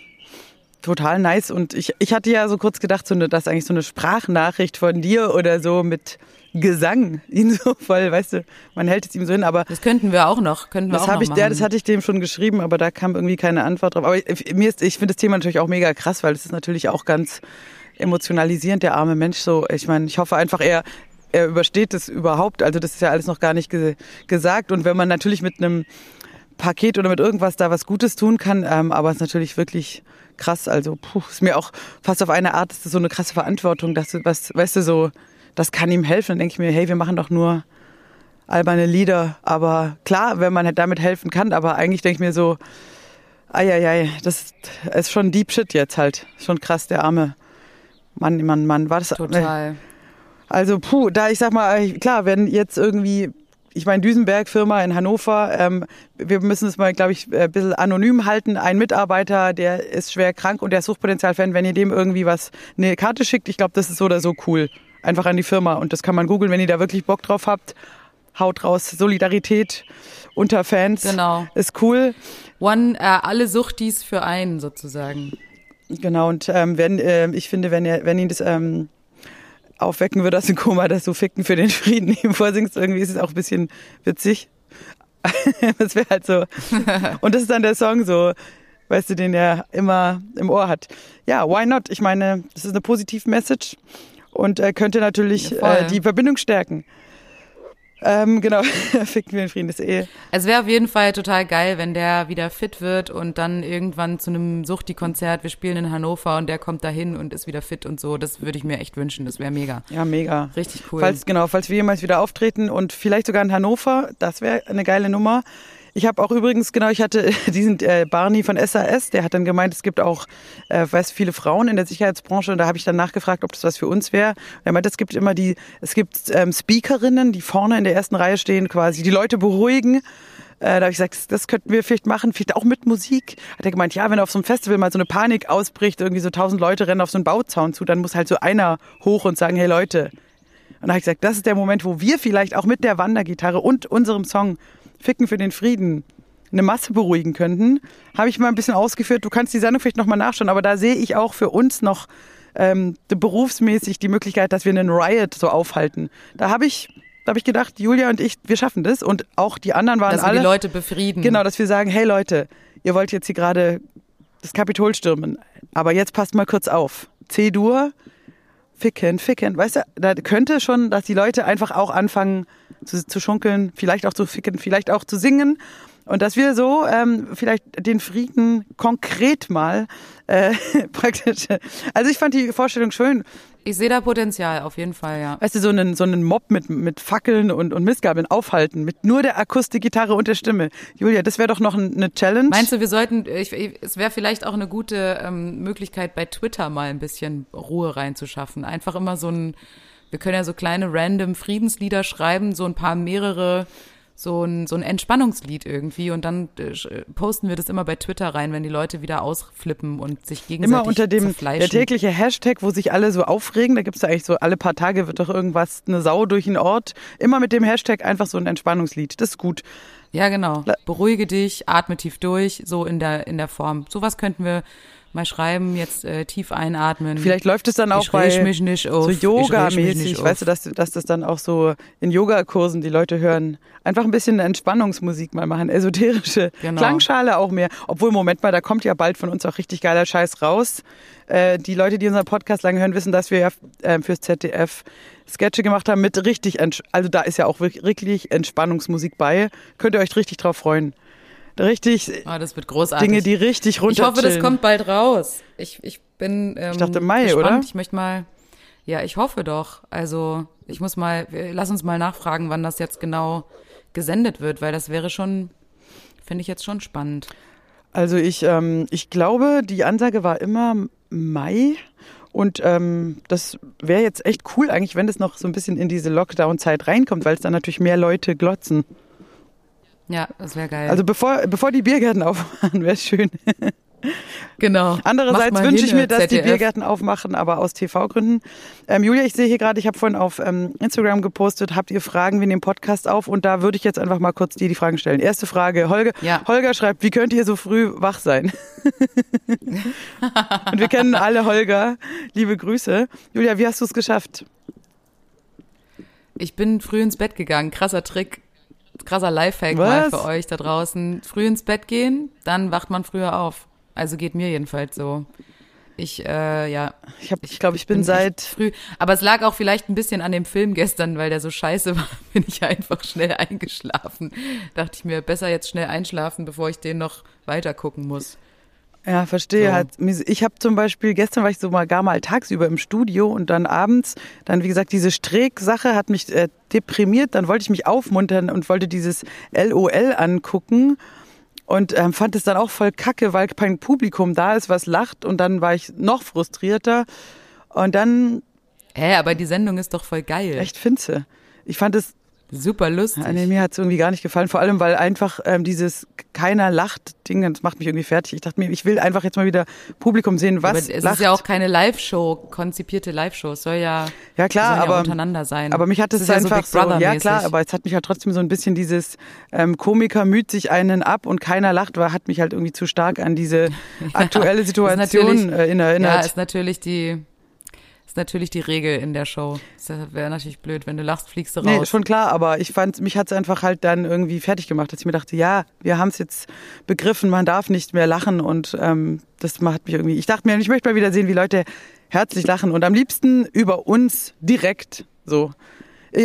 total nice. Und ich, ich hatte ja so kurz gedacht, so eine, dass eigentlich so eine Sprachnachricht von dir oder so mit Gesang [LAUGHS] ihn so voll, weißt du, man hält es ihm so hin, aber. Das könnten wir auch noch, könnten wir das auch noch ich, machen. Ja, das hatte ich dem schon geschrieben, aber da kam irgendwie keine Antwort drauf. Aber mir ist, ich finde das Thema natürlich auch mega krass, weil es ist natürlich auch ganz emotionalisierend, der arme Mensch so. Ich meine, ich hoffe einfach, er, er übersteht das überhaupt. Also das ist ja alles noch gar nicht ge gesagt. Und wenn man natürlich mit einem Paket oder mit irgendwas da was Gutes tun kann, ähm, aber es ist natürlich wirklich krass. Also, puh, ist mir auch fast auf eine Art ist das so eine krasse Verantwortung, dass du was, weißt du, so, das kann ihm helfen. Dann denke ich mir, hey, wir machen doch nur alberne Lieder. Aber klar, wenn man halt damit helfen kann, aber eigentlich denke ich mir so, eieiei, das ist schon Deep Shit jetzt halt. Schon krass, der arme Mann, Mann, Mann. War das? Total. Also, puh, da ich sag mal, klar, wenn jetzt irgendwie ich meine, Düsenberg-Firma in Hannover, ähm, wir müssen es mal, glaube ich, ein bisschen anonym halten. Ein Mitarbeiter, der ist schwer krank und der Suchtpotenzial-Fan, wenn ihr dem irgendwie was, eine Karte schickt, ich glaube, das ist so oder so cool. Einfach an die Firma. Und das kann man googeln, wenn ihr da wirklich Bock drauf habt. Haut raus. Solidarität unter Fans. Genau. Ist cool. One, äh, alle Suchtis für einen sozusagen. Genau. Und ähm, wenn, äh, ich finde, wenn ihr, wenn ihn das, ähm, aufwecken würde aus dem Koma, dass du Ficken für den Frieden ihm vorsingst. Irgendwie ist es auch ein bisschen witzig. [LAUGHS] das wäre halt so. [LAUGHS] Und das ist dann der Song so, weißt du, den er immer im Ohr hat. Ja, why not? Ich meine, das ist eine positive Message und er könnte natürlich ja, äh, die Verbindung stärken. Ähm, genau, [LAUGHS] ficken wir in Frieden ist eh. Es wäre auf jeden Fall total geil, wenn der wieder fit wird und dann irgendwann zu einem Suchti-Konzert, wir spielen in Hannover und der kommt dahin und ist wieder fit und so. Das würde ich mir echt wünschen. Das wäre mega. Ja, mega. Richtig cool. Falls, genau, falls wir jemals wieder auftreten und vielleicht sogar in Hannover, das wäre eine geile Nummer. Ich habe auch übrigens, genau, ich hatte [LAUGHS] diesen äh, Barney von SAS, der hat dann gemeint, es gibt auch, äh, weiß viele Frauen in der Sicherheitsbranche und da habe ich dann nachgefragt, ob das was für uns wäre. Er meint, es gibt immer die, es gibt ähm, Speakerinnen, die vorne in der ersten Reihe stehen, quasi die Leute beruhigen Äh, da habe ich gesagt, das könnten wir vielleicht machen, vielleicht auch mit Musik. Hat er gemeint, ja, wenn auf so einem Festival mal so eine Panik ausbricht, irgendwie so tausend Leute rennen auf so einen Bauzaun zu, dann muss halt so einer hoch und sagen, hey Leute. Und da habe ich gesagt, das ist der Moment, wo wir vielleicht auch mit der Wandergitarre und unserem Song Ficken für den Frieden eine Masse beruhigen könnten. Habe ich mal ein bisschen ausgeführt. Du kannst die Sendung vielleicht nochmal nachschauen, aber da sehe ich auch für uns noch ähm, berufsmäßig die Möglichkeit, dass wir einen Riot so aufhalten. Da habe ich da habe ich gedacht, Julia und ich, wir schaffen das. Und auch die anderen waren dass alle. Dass wir die Leute befrieden. Genau, dass wir sagen, hey Leute, ihr wollt jetzt hier gerade das Kapitol stürmen. Aber jetzt passt mal kurz auf. C-Dur, ficken, ficken. Weißt du, da könnte schon, dass die Leute einfach auch anfangen zu, zu schunkeln, vielleicht auch zu ficken, vielleicht auch zu singen. Und dass wir so ähm, vielleicht den Frieden konkret mal äh, [LAUGHS] praktisch. Also ich fand die Vorstellung schön. Ich sehe da Potenzial, auf jeden Fall, ja. Weißt du, so einen, so einen Mob mit, mit Fackeln und, und Mistgabeln aufhalten, mit nur der Akustikgitarre und der Stimme. Julia, das wäre doch noch eine Challenge. Meinst du, wir sollten, ich, ich, es wäre vielleicht auch eine gute ähm, Möglichkeit, bei Twitter mal ein bisschen Ruhe reinzuschaffen. Einfach immer so ein, wir können ja so kleine random Friedenslieder schreiben, so ein paar mehrere so ein, so ein Entspannungslied irgendwie und dann äh, posten wir das immer bei Twitter rein, wenn die Leute wieder ausflippen und sich gegenseitig Immer unter dem der tägliche Hashtag, wo sich alle so aufregen, da gibt's da eigentlich so, alle paar Tage wird doch irgendwas, eine Sau durch den Ort. Immer mit dem Hashtag einfach so ein Entspannungslied. Das ist gut. Ja, genau. Beruhige dich, atme tief durch, so in der, in der Form. Sowas könnten wir mal schreiben, jetzt äh, tief einatmen. Vielleicht läuft es dann auch ich bei mich nicht auf. so Yoga-mäßig, weißt du, dass, dass das dann auch so in Yogakursen die Leute hören. Einfach ein bisschen Entspannungsmusik mal machen, esoterische genau. Klangschale auch mehr. Obwohl, Moment mal, da kommt ja bald von uns auch richtig geiler Scheiß raus. Äh, die Leute, die unseren Podcast lange hören, wissen, dass wir ja äh, fürs ZDF Sketche gemacht haben mit richtig, also da ist ja auch wirklich Entspannungsmusik bei. Könnt ihr euch richtig drauf freuen richtig. Oh, das wird großartig. Dinge, die richtig runter. Ich hoffe, das kommt bald raus. Ich, ich bin. Ähm, ich dachte Mai, gespannt. oder? Ich möchte mal. Ja, ich hoffe doch. Also ich muss mal, lass uns mal nachfragen, wann das jetzt genau gesendet wird, weil das wäre schon, finde ich jetzt schon spannend. Also ich, ähm, ich glaube, die Ansage war immer Mai. Und ähm, das wäre jetzt echt cool eigentlich, wenn das noch so ein bisschen in diese Lockdown-Zeit reinkommt, weil es dann natürlich mehr Leute glotzen. Ja, das wäre geil. Also bevor, bevor die Biergärten [LAUGHS] aufmachen, wäre es schön. Genau. Andererseits wünsche ich mir, dass ZDF. die Biergärten aufmachen, aber aus TV-Gründen. Ähm, Julia, ich sehe hier gerade, ich habe vorhin auf ähm, Instagram gepostet, habt ihr Fragen, wir nehmen Podcast auf und da würde ich jetzt einfach mal kurz dir die Fragen stellen. Erste Frage, Holger, ja. Holger schreibt, wie könnt ihr so früh wach sein? [LAUGHS] und wir kennen alle Holger. Liebe Grüße. Julia, wie hast du es geschafft? Ich bin früh ins Bett gegangen. Krasser Trick krasser Lifehack mal für euch da draußen. Früh ins Bett gehen, dann wacht man früher auf. Also geht mir jedenfalls so. Ich, äh, ja. Ich, hab, ich glaube, ich bin, bin seit früh. Aber es lag auch vielleicht ein bisschen an dem Film gestern, weil der so scheiße [LAUGHS] war, bin ich einfach schnell eingeschlafen. Dachte ich mir, besser jetzt schnell einschlafen, bevor ich den noch weiter gucken muss. Ja, verstehe. So. Halt. Ich habe zum Beispiel, gestern war ich so mal gar mal tagsüber im Studio und dann abends, dann wie gesagt, diese Streeck-Sache hat mich äh, deprimiert. Dann wollte ich mich aufmuntern und wollte dieses LOL angucken und ähm, fand es dann auch voll kacke, weil kein Publikum da ist, was lacht und dann war ich noch frustrierter und dann... Hä, aber die Sendung ist doch voll geil. Echt, findest Ich fand es Super lustig. Ja, nee, mir hat es irgendwie gar nicht gefallen, vor allem weil einfach ähm, dieses keiner lacht Ding, das macht mich irgendwie fertig. Ich dachte mir, ich will einfach jetzt mal wieder Publikum sehen, was aber es lacht. ist ja auch keine Live-Show, konzipierte Live-Show, es soll ja, ja klar, aber ja untereinander sein. Aber mich hat es einfach ja so, so ja klar, aber es hat mich halt trotzdem so ein bisschen dieses ähm, Komiker müht sich einen ab und keiner lacht, war hat mich halt irgendwie zu stark an diese [LAUGHS] aktuelle Situation äh, erinnert. Ja, ist natürlich die ist natürlich die Regel in der Show. Das wäre natürlich blöd, wenn du lachst, fliegst du raus. Nee, schon klar, aber ich fand, mich hat es einfach halt dann irgendwie fertig gemacht, dass ich mir dachte, ja, wir haben es jetzt begriffen, man darf nicht mehr lachen und ähm, das macht mich irgendwie. Ich dachte mir, ich möchte mal wieder sehen, wie Leute herzlich lachen und am liebsten über uns direkt so.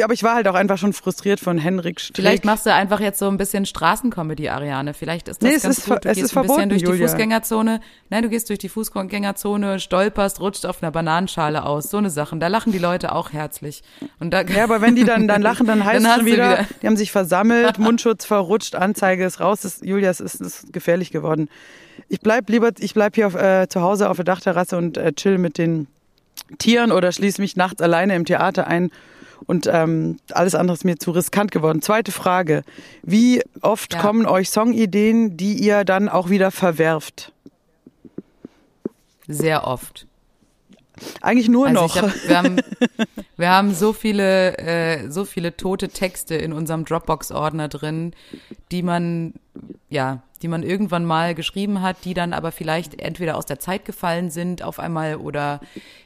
Aber ich war halt auch einfach schon frustriert von Henrik Strick. Vielleicht machst du einfach jetzt so ein bisschen Straßencomedy, Ariane. Vielleicht ist das nee, ganz ist, gut. Du es gehst ist verboten, ein bisschen durch Julia. die Fußgängerzone. Nein, du gehst durch die Fußgängerzone, stolperst, rutscht auf einer Bananenschale aus. So eine Sachen. Da lachen die Leute auch herzlich. Und da ja, aber wenn die dann, dann lachen, dann [LAUGHS] heißt es schon wieder, wieder, die haben sich versammelt, [LAUGHS] Mundschutz verrutscht, Anzeige ist raus. Das, Julia, es ist, ist gefährlich geworden. Ich bleib lieber, ich bleib hier auf, äh, zu Hause auf der Dachterrasse und äh, chill mit den Tieren oder schließe mich nachts alleine im Theater ein Und ähm, alles andere ist mir zu riskant geworden. Zweite Frage. Wie oft Ja. kommen euch Songideen, die ihr dann auch wieder verwerft? Sehr oft. Eigentlich nur Also noch. hab, wir, haben, [LAUGHS] wir haben so viele, äh, so viele tote Texte in unserem Dropbox-Ordner drin, die man, ja, die man irgendwann mal geschrieben hat, die dann aber vielleicht entweder aus der Zeit gefallen sind auf einmal oder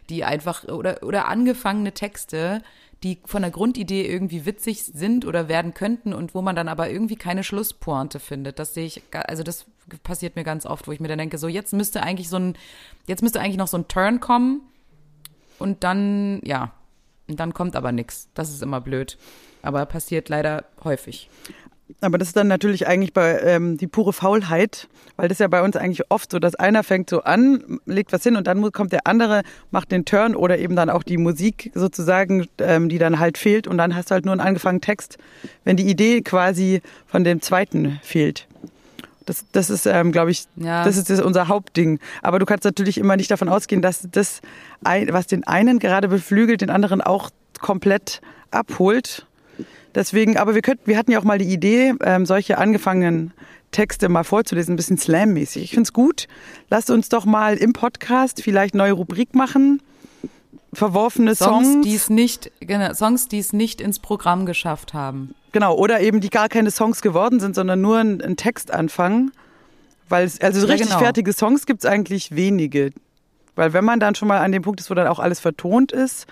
die einfach oder oder angefangene Texte, die von der Grundidee irgendwie witzig sind oder werden könnten und wo man dann aber irgendwie keine Schlusspointe findet. Das sehe ich, also das passiert mir ganz oft, wo ich mir dann denke, so jetzt müsste eigentlich so ein, jetzt müsste eigentlich noch so ein Turn kommen und dann, ja, und dann kommt aber nichts. Das ist immer blöd. Aber passiert leider häufig. Aber das ist dann natürlich eigentlich bei ähm, die pure Faulheit, weil das ist ja bei uns eigentlich oft so, dass einer fängt so an, legt was hin und dann kommt der andere, macht den Turn oder eben dann auch die Musik sozusagen, ähm, die dann halt fehlt und dann hast du halt nur einen angefangenen Text, wenn die Idee quasi von dem zweiten fehlt. Das, das ist, ähm, glaube ich, Ja. das ist unser Hauptding. Aber du kannst natürlich immer nicht davon ausgehen, dass das, was den einen gerade beflügelt, den anderen auch komplett abholt. Deswegen, aber wir könnten, wir hatten ja auch mal die Idee, ähm, solche angefangenen Texte mal vorzulesen, ein bisschen Slam-mäßig. Ich finde es gut. Lasst uns doch mal im Podcast vielleicht neue Rubrik machen. Verworfene Songs. Songs, die es nicht, genau, Songs, die es nicht ins Programm geschafft haben. Genau, oder eben die gar keine Songs geworden sind, sondern nur ein, ein Textanfang. Weil es, also so Ja, richtig genau. fertige Songs gibt es eigentlich wenige. Weil wenn man dann schon mal an dem Punkt ist, wo dann auch alles vertont ist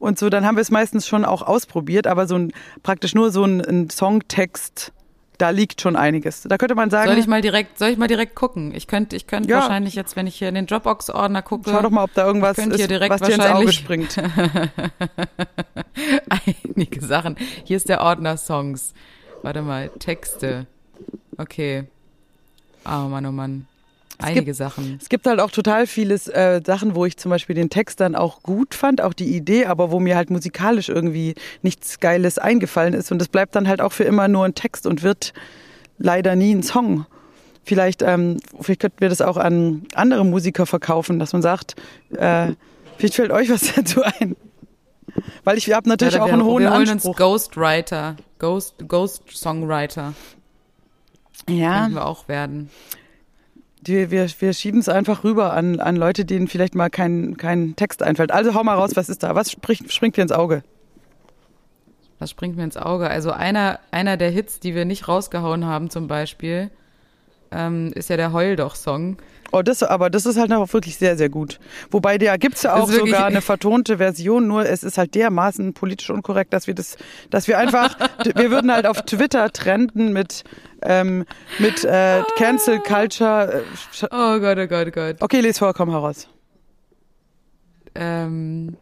und so, dann haben wir es meistens schon auch ausprobiert, aber so ein praktisch nur so ein, ein Songtext, da liegt schon einiges. Da könnte man sagen, Soll ich mal direkt, soll ich mal direkt gucken? Ich könnte, ich könnte Ja. wahrscheinlich jetzt, wenn ich hier in den Dropbox-Ordner gucke, schau doch mal, ob da irgendwas könnte hier ist, direkt was dir ins Auge springt. [LAUGHS] einige Sachen. Hier ist der Ordner Songs. Warte mal, Texte. Okay. Oh Mann, oh Mann. Einige Sachen. Es gibt halt auch total vieles äh, Sachen, wo ich zum Beispiel den Text dann auch gut fand, auch die Idee, aber wo mir halt musikalisch irgendwie nichts Geiles eingefallen ist. Und das bleibt dann halt auch für immer nur ein Text und wird leider nie ein Song. Vielleicht, ähm, vielleicht könnten wir das auch an andere Musiker verkaufen, dass man sagt, äh, vielleicht fällt euch was [LAUGHS] dazu ein. Weil ich habe natürlich Ja, auch einen hohen wir holen Anspruch. uns Ghostwriter. Ghost, Ghost Songwriter. ja, Könnten wir auch werden. Die, wir, wir schieben es einfach rüber an, an Leute, denen vielleicht mal kein, kein Text einfällt. Also hau mal raus, was ist da? Was spricht, springt dir ins Auge? Was springt mir ins Auge? Also einer, einer der Hits, die wir nicht rausgehauen haben zum Beispiel, ähm, ist ja der Heul doch Song. Oh, das, aber das ist halt auch wirklich sehr, sehr gut. Wobei, da gibt's ja auch sogar eine vertonte Version, nur es ist halt dermaßen politisch unkorrekt, dass wir das, dass wir einfach, [LAUGHS] wir würden halt auf Twitter trenden mit, ähm, mit äh, Cancel Culture. Äh, Oh Gott, oh Gott, oh Gott. okay, les vor, komm heraus. ähm,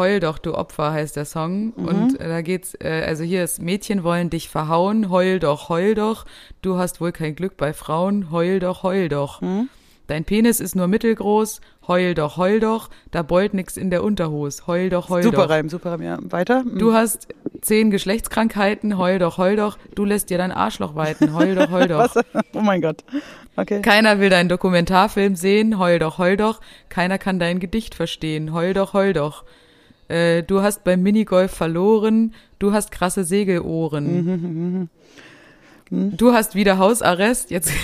Heul doch, du Opfer heißt der Song. Mhm. Und äh, da geht's, äh, also hier ist Mädchen wollen dich verhauen, heul doch, heul doch. Du hast wohl kein Glück bei Frauen, heul doch, heul doch. Mhm. Dein Penis ist nur mittelgroß, heul doch, heul doch. Da beult nix in der Unterhose, heul doch, heul Super doch. Reim, super Reim, ja. Weiter? Du hast zehn Geschlechtskrankheiten, heul doch, heul doch. Du lässt dir dein Arschloch weiten, heul doch, heul [LAUGHS] doch. Oh mein Gott. Okay. Keiner will deinen Dokumentarfilm sehen, heul doch, heul doch. Keiner kann dein Gedicht verstehen, heul doch, heul doch. Äh, du hast beim Minigolf verloren, du hast krasse Segelohren. Du hast wieder Hausarrest, jetzt. [LAUGHS]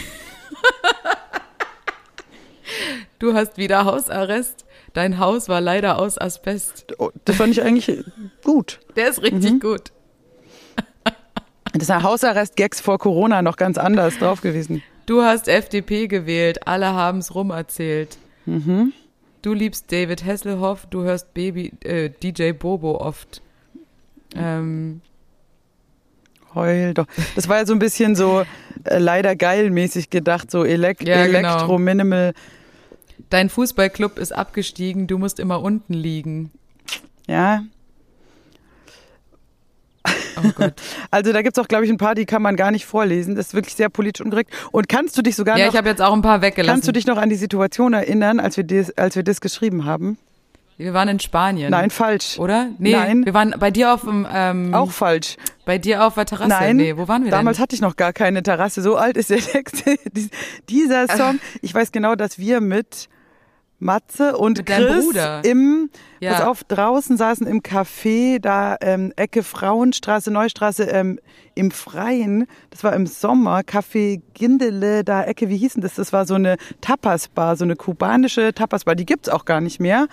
du hast wieder Hausarrest. Dein Haus war leider aus Asbest. Oh, das fand ich eigentlich gut. Der ist richtig gut. [LAUGHS] Das ist ein Hausarrest-Gags vor Corona noch ganz anders drauf gewesen. Du hast FDP gewählt, alle haben's rumerzählt. Du liebst David Hasselhoff, du hörst Baby äh, DJ Bobo oft. Ähm, Heul doch. Das war ja so ein bisschen so äh, leider geil-mäßig gedacht, so Elek Ja, genau. Elektro, Minimal. dein Fußballclub ist abgestiegen, du musst immer unten liegen. Ja, [LAUGHS] Oh Gott. also da gibt's auch, glaube ich, ein paar, die kann man gar nicht vorlesen. Das ist wirklich sehr politisch unkorrekt. Und kannst du dich sogar ja, noch, ich habe jetzt auch ein paar weggelassen. kannst du dich noch an die Situation erinnern, als wir das, als wir das geschrieben haben? wir waren in Spanien. Nein, falsch. Oder? Nee, Nein. wir waren bei dir auf dem, ähm, Auch falsch. bei dir auf der Terrasse. Nein, Nee, wo waren wir damals denn? hatte ich noch gar keine Terrasse. So alt ist der Text. [LAUGHS] Dies- Dieser Song, ich weiß genau, dass wir mit Matze und Mit Chris Bruder. im, Ja. pass auf, draußen saßen im Café, da ähm, Ecke Frauenstraße, Neustraße, ähm, im Freien, das war im Sommer, Café Gindele, da Ecke, wie hießen das? Das war so eine Tapas-Bar, so eine kubanische Tapas-Bar, die gibt's auch gar nicht mehr.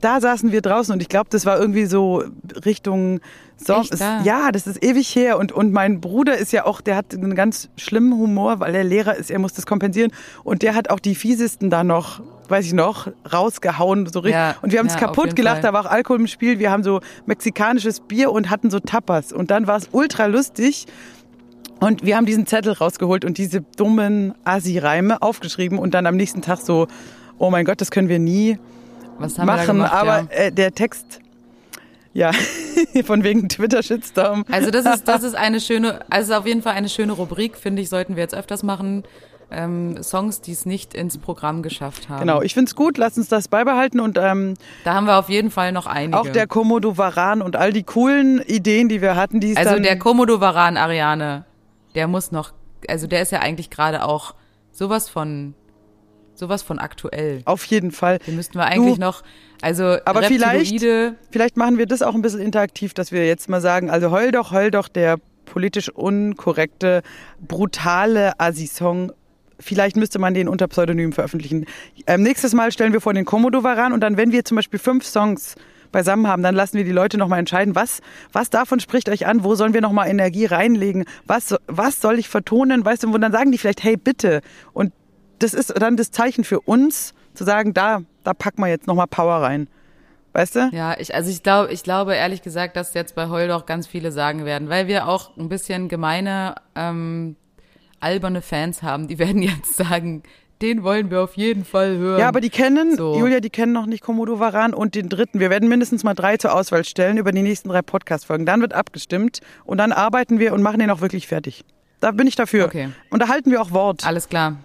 Da saßen wir draußen und ich glaube, das war irgendwie so Richtung Sommer. Da? Ja, das ist ewig her und, und mein Bruder ist ja auch, der hat einen ganz schlimmen Humor, weil er Lehrer ist, er muss das kompensieren und der hat auch die fiesesten da noch, weiß ich noch, rausgehauen, so richtig. Ja, und wir haben uns ja, kaputt gelacht, Fall. da war auch Alkohol im Spiel, wir haben so mexikanisches Bier und hatten so Tapas und dann war es ultra lustig und wir haben diesen Zettel rausgeholt und diese dummen Asi-Reime aufgeschrieben und dann am nächsten Tag so, oh mein Gott, das können wir nie Was haben wir da machen, gemacht? aber ja. äh, der Text, ja, [LAUGHS] von wegen Twitter-Shitstorm. Also das ist, das ist eine schöne, also auf jeden Fall eine schöne Rubrik, finde ich, sollten wir jetzt öfters machen. Ähm, Songs, die es nicht ins Programm geschafft haben. Genau, ich find's gut, lass uns das beibehalten und ähm, Da haben wir auf jeden Fall noch einige. auch der Komodo Varan und all die coolen Ideen, die wir hatten, die also der Komodo Varan Ariane, der muss noch, also der ist ja eigentlich gerade auch sowas von, sowas von aktuell. auf jeden Fall. Den müssten wir eigentlich Du, noch, also aber vielleicht- Reptiloide, Vielleicht machen wir das auch ein bisschen interaktiv, dass wir jetzt mal sagen, also heul doch, heul doch, der politisch unkorrekte, brutale Assi-Song. Vielleicht müsste man den unter Pseudonym veröffentlichen. Ähm, nächstes Mal stellen wir vor den Komodo Varan und dann, wenn wir zum Beispiel fünf Songs beisammen haben, dann lassen wir die Leute nochmal entscheiden, was, was davon spricht euch an, wo sollen wir nochmal Energie reinlegen, was, was soll ich vertonen, weißt du, und dann sagen die vielleicht, hey, bitte. Und das ist dann das Zeichen für uns, zu sagen, da, da packen wir jetzt nochmal Power rein. Weißt du? Ja, ich, also ich glaube, ich glaube ehrlich gesagt, dass jetzt bei Heul doch ganz viele sagen werden, weil wir auch ein bisschen gemeine, ähm, alberne Fans haben, die [LAUGHS] werden jetzt sagen, den wollen wir auf jeden Fall hören. Ja, aber die kennen, So. Julia, die kennen noch nicht Komodo Varan und den dritten. Wir werden mindestens mal drei zur Auswahl stellen über die nächsten drei Podcast-Folgen. Dann wird abgestimmt und dann arbeiten wir und machen den auch wirklich fertig. Da bin ich dafür. Okay. Und da halten wir auch Wort. Alles klar.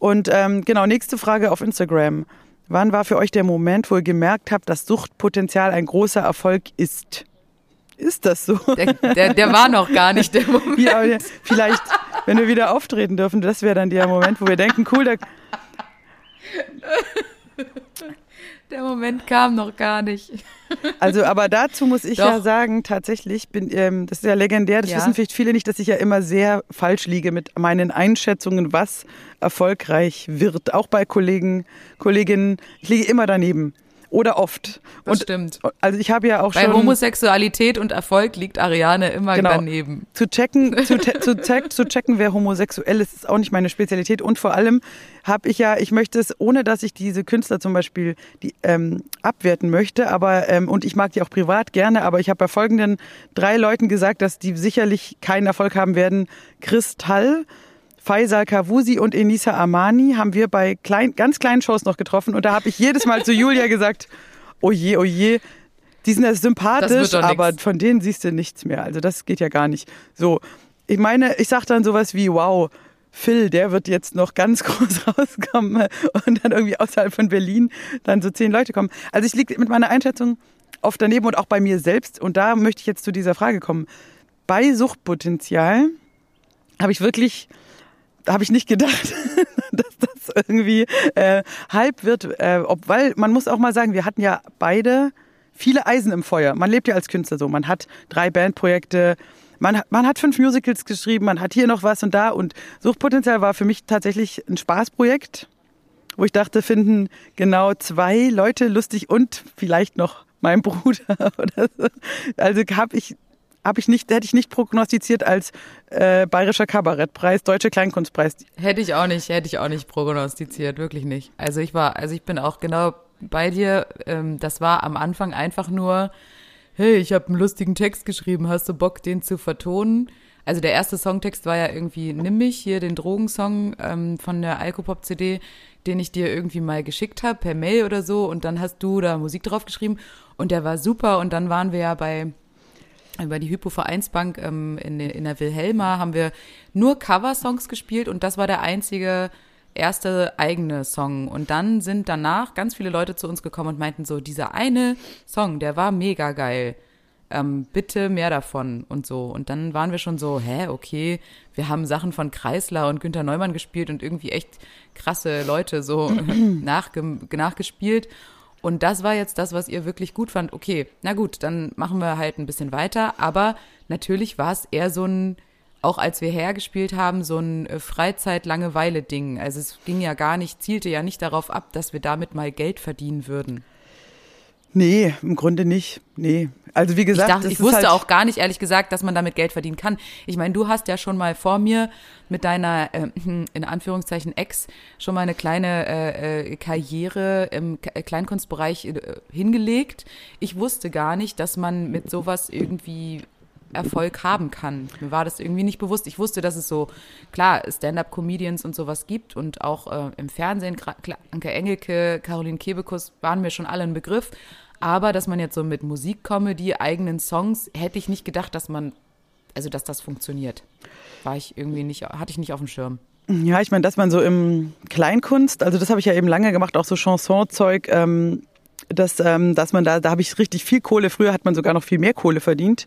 Und ähm, genau, nächste Frage auf Instagram. Wann war für euch der Moment, wo ihr gemerkt habt, dass Suchtpotenzial ein großer Erfolg ist? Ist das so? Der, der, der war noch gar nicht der [LAUGHS] Moment. Ja, vielleicht, wenn wir wieder auftreten dürfen, das wäre dann der Moment, wo wir denken, cool, da, Der Moment kam noch gar nicht. [LAUGHS] Also, aber dazu muss ich Doch. ja sagen, tatsächlich bin, ähm, das ist ja legendär, das Ja. wissen vielleicht viele nicht, dass ich ja immer sehr falsch liege mit meinen Einschätzungen, was erfolgreich wird. Auch bei Kollegen, Kolleginnen, ich liege immer daneben. Oder oft. Das stimmt. Also ich habe ja auch Bei schon Homosexualität und Erfolg liegt Ariane immer Genau. daneben. zu checken, zu, zu, check, zu checken, wer homosexuell ist, ist auch nicht meine Spezialität. Und vor allem habe ich ja, ich möchte es, ohne dass ich diese Künstler zum Beispiel die, ähm, abwerten möchte, aber ähm, und ich mag die auch privat gerne, aber ich habe bei folgenden drei Leuten gesagt, dass die sicherlich keinen Erfolg haben werden. Kristall, Faisal Kavusi und Enisa Amani haben wir bei klein, ganz kleinen Shows noch getroffen und da habe ich jedes Mal zu Julia gesagt, oh je, oh je, die sind ja sympathisch, aber nix. von denen siehst du nichts mehr. Also das geht ja gar nicht. So, ich meine, ich sag dann sowas wie, wow, Phil, der wird jetzt noch ganz [LAUGHS] groß rauskommen und dann irgendwie außerhalb von Berlin dann so zehn Leute kommen. Also ich liege mit meiner Einschätzung oft daneben und auch bei mir selbst. Und da möchte ich jetzt zu dieser Frage kommen. Bei Suchtpotenzial habe ich wirklich, habe ich nicht gedacht, [LAUGHS] dass das irgendwie äh, Hype wird. Äh, ob, weil man muss auch mal sagen, wir hatten ja beide viele Eisen im Feuer. Man lebt ja als Künstler so. Man hat drei Bandprojekte, man, hat- man hat fünf Musicals geschrieben, man hat hier noch was und da. Und Suchtpotenzial war für mich tatsächlich ein Spaßprojekt, wo ich dachte, finden genau zwei Leute lustig und vielleicht noch mein Bruder [LAUGHS] oder so. Also habe ich habe ich nicht, hätte ich nicht prognostiziert als äh, bayerischer Kabarettpreis, deutsche Kleinkunstpreis. Hätte ich auch nicht, hätte ich auch nicht prognostiziert, wirklich nicht. Also ich war, also ich bin auch genau bei dir. Ähm, das war am Anfang einfach nur, hey, ich habe einen lustigen Text geschrieben, hast du Bock, den zu vertonen? Also der erste Songtext war ja irgendwie Nimm mich, hier den Drogensong ähm, von der Alkopop-CD, den ich dir irgendwie mal geschickt habe, per Mail oder so. Und dann hast du da Musik drauf geschrieben und der war super. Und dann waren wir ja bei über die Hypo Vereinsbank ähm, in, der- in der Wilhelma haben wir nur Coversongs gespielt und das war der einzige erste eigene Song. Und dann sind danach ganz viele Leute zu uns gekommen und meinten so, dieser eine Song, der war mega geil. ähm, bitte mehr davon und so. Und dann waren wir schon so, hä, okay, wir haben Sachen von Kreisler und Günter Neumann gespielt und irgendwie echt krasse Leute so [CLEARS THROAT] nachge nachgespielt. Und das war jetzt das, was ihr wirklich gut fand. Okay, na gut, dann machen wir halt ein bisschen weiter. Aber natürlich war es eher so ein, auch als wir hergespielt haben, so ein äh, Freizeit-Langeweile-Ding. Also es ging ja gar nicht, zielte ja nicht darauf ab, dass wir damit mal Geld verdienen würden. Nee, im Grunde nicht. Nee. Also wie gesagt, ich, dachte, ich wusste halt auch gar nicht, ehrlich gesagt, dass man damit Geld verdienen kann. Ich meine, du hast ja schon mal vor mir mit deiner, äh, [CLEARS THROAT] in Anführungszeichen, Ex schon mal eine kleine äh, äh Karriere im äh, Kleinkunstbereich äh, hingelegt. Ich wusste gar nicht, dass man mit sowas irgendwie Erfolg haben kann. Mir war das irgendwie nicht bewusst. Ich wusste, dass es so, klar, Stand-up-Comedians und sowas gibt und auch äh, im Fernsehen, Anke Engelke, Caroline Kebekus waren mir schon alle ein Begriff. Aber dass man jetzt so mit Musikcomedy, eigenen Songs, hätte ich nicht gedacht, dass man, also dass das funktioniert. War ich irgendwie nicht, hatte ich nicht auf dem Schirm. Ja, ich meine, dass man so im Kleinkunst, also das habe ich ja eben lange gemacht, auch so Chansonzeug, ähm, dass, ähm, dass man da, da habe ich richtig viel Kohle, früher hat man sogar noch viel mehr Kohle verdient.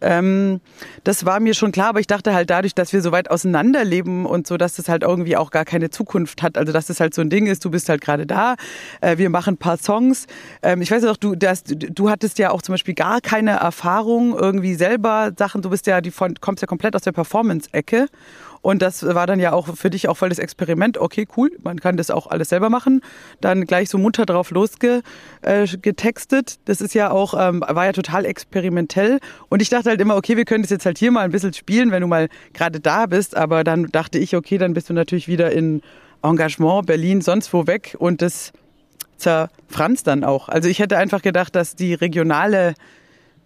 Ähm, das war mir schon klar, aber ich dachte halt dadurch, dass wir so weit auseinander leben und so, dass das halt irgendwie auch gar keine Zukunft hat. Also dass das halt so ein Ding ist, du bist halt gerade da, äh, wir machen ein paar Songs. Ähm, ich weiß auch, du, das, du hattest ja auch zum Beispiel gar keine Erfahrung irgendwie selber Sachen, du bist ja, die von, kommst ja komplett aus der Performance-Ecke. Und das war dann ja auch für dich auch voll das Experiment. Okay, cool, man kann das auch alles selber machen. Dann gleich so munter drauf losgetextet. Das ist ja auch, ähm, war ja total experimentell. Und ich dachte halt immer, okay, wir können das jetzt halt hier mal ein bisschen spielen, wenn du mal gerade da bist. Aber dann dachte ich, okay, dann bist du natürlich wieder in Engagement, Berlin, sonst wo weg. Und das zerfranst dann auch. Also ich hätte einfach gedacht, dass die regionale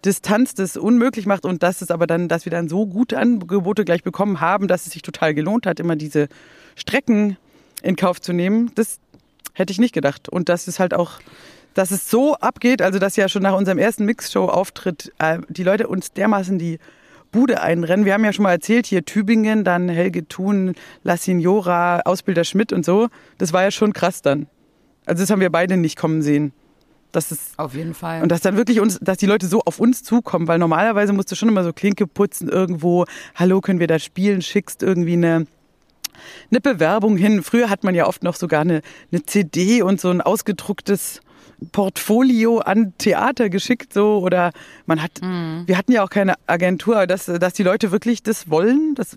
Distanz das unmöglich macht und dass es aber dann, dass wir dann so gute Angebote gleich bekommen haben, dass es sich total gelohnt hat, immer diese Strecken in Kauf zu nehmen, das hätte ich nicht gedacht. Und dass es halt auch, dass es so abgeht, also dass ja schon nach unserem ersten Mixshow-Auftritt äh, die Leute uns dermaßen die Bude einrennen. Wir haben ja schon mal erzählt, hier Tübingen, dann Helge Thun, La Signora, Ausbilder Schmidt und so. Das war ja schon krass dann. Also das haben wir beide nicht kommen sehen. Das ist, auf jeden Fall. Und dass dann wirklich uns, dass die Leute so auf uns zukommen, weil normalerweise musst du schon immer so Klinke putzen irgendwo, hallo, können wir da spielen, schickst irgendwie eine, eine Bewerbung hin. Früher hat man ja oft noch sogar eine, eine CD und so ein ausgedrucktes Portfolio an Theater geschickt so oder man hat mhm. wir hatten ja auch keine Agentur, dass dass die Leute wirklich das wollen, das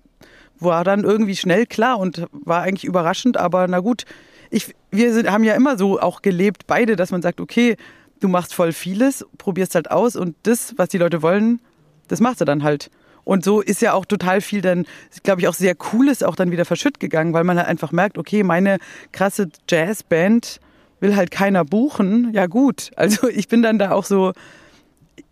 war dann irgendwie schnell klar und war eigentlich überraschend, aber na gut, ich, wir sind, haben ja immer so auch gelebt, beide, dass man sagt, okay, du machst voll vieles, probierst halt aus und das, was die Leute wollen, das machst du dann halt. Und so ist ja auch total viel dann, glaube ich, auch sehr Cooles auch dann wieder verschütt gegangen, weil man halt einfach merkt, okay, meine krasse Jazzband will halt keiner buchen. Ja gut, also ich bin dann da auch so,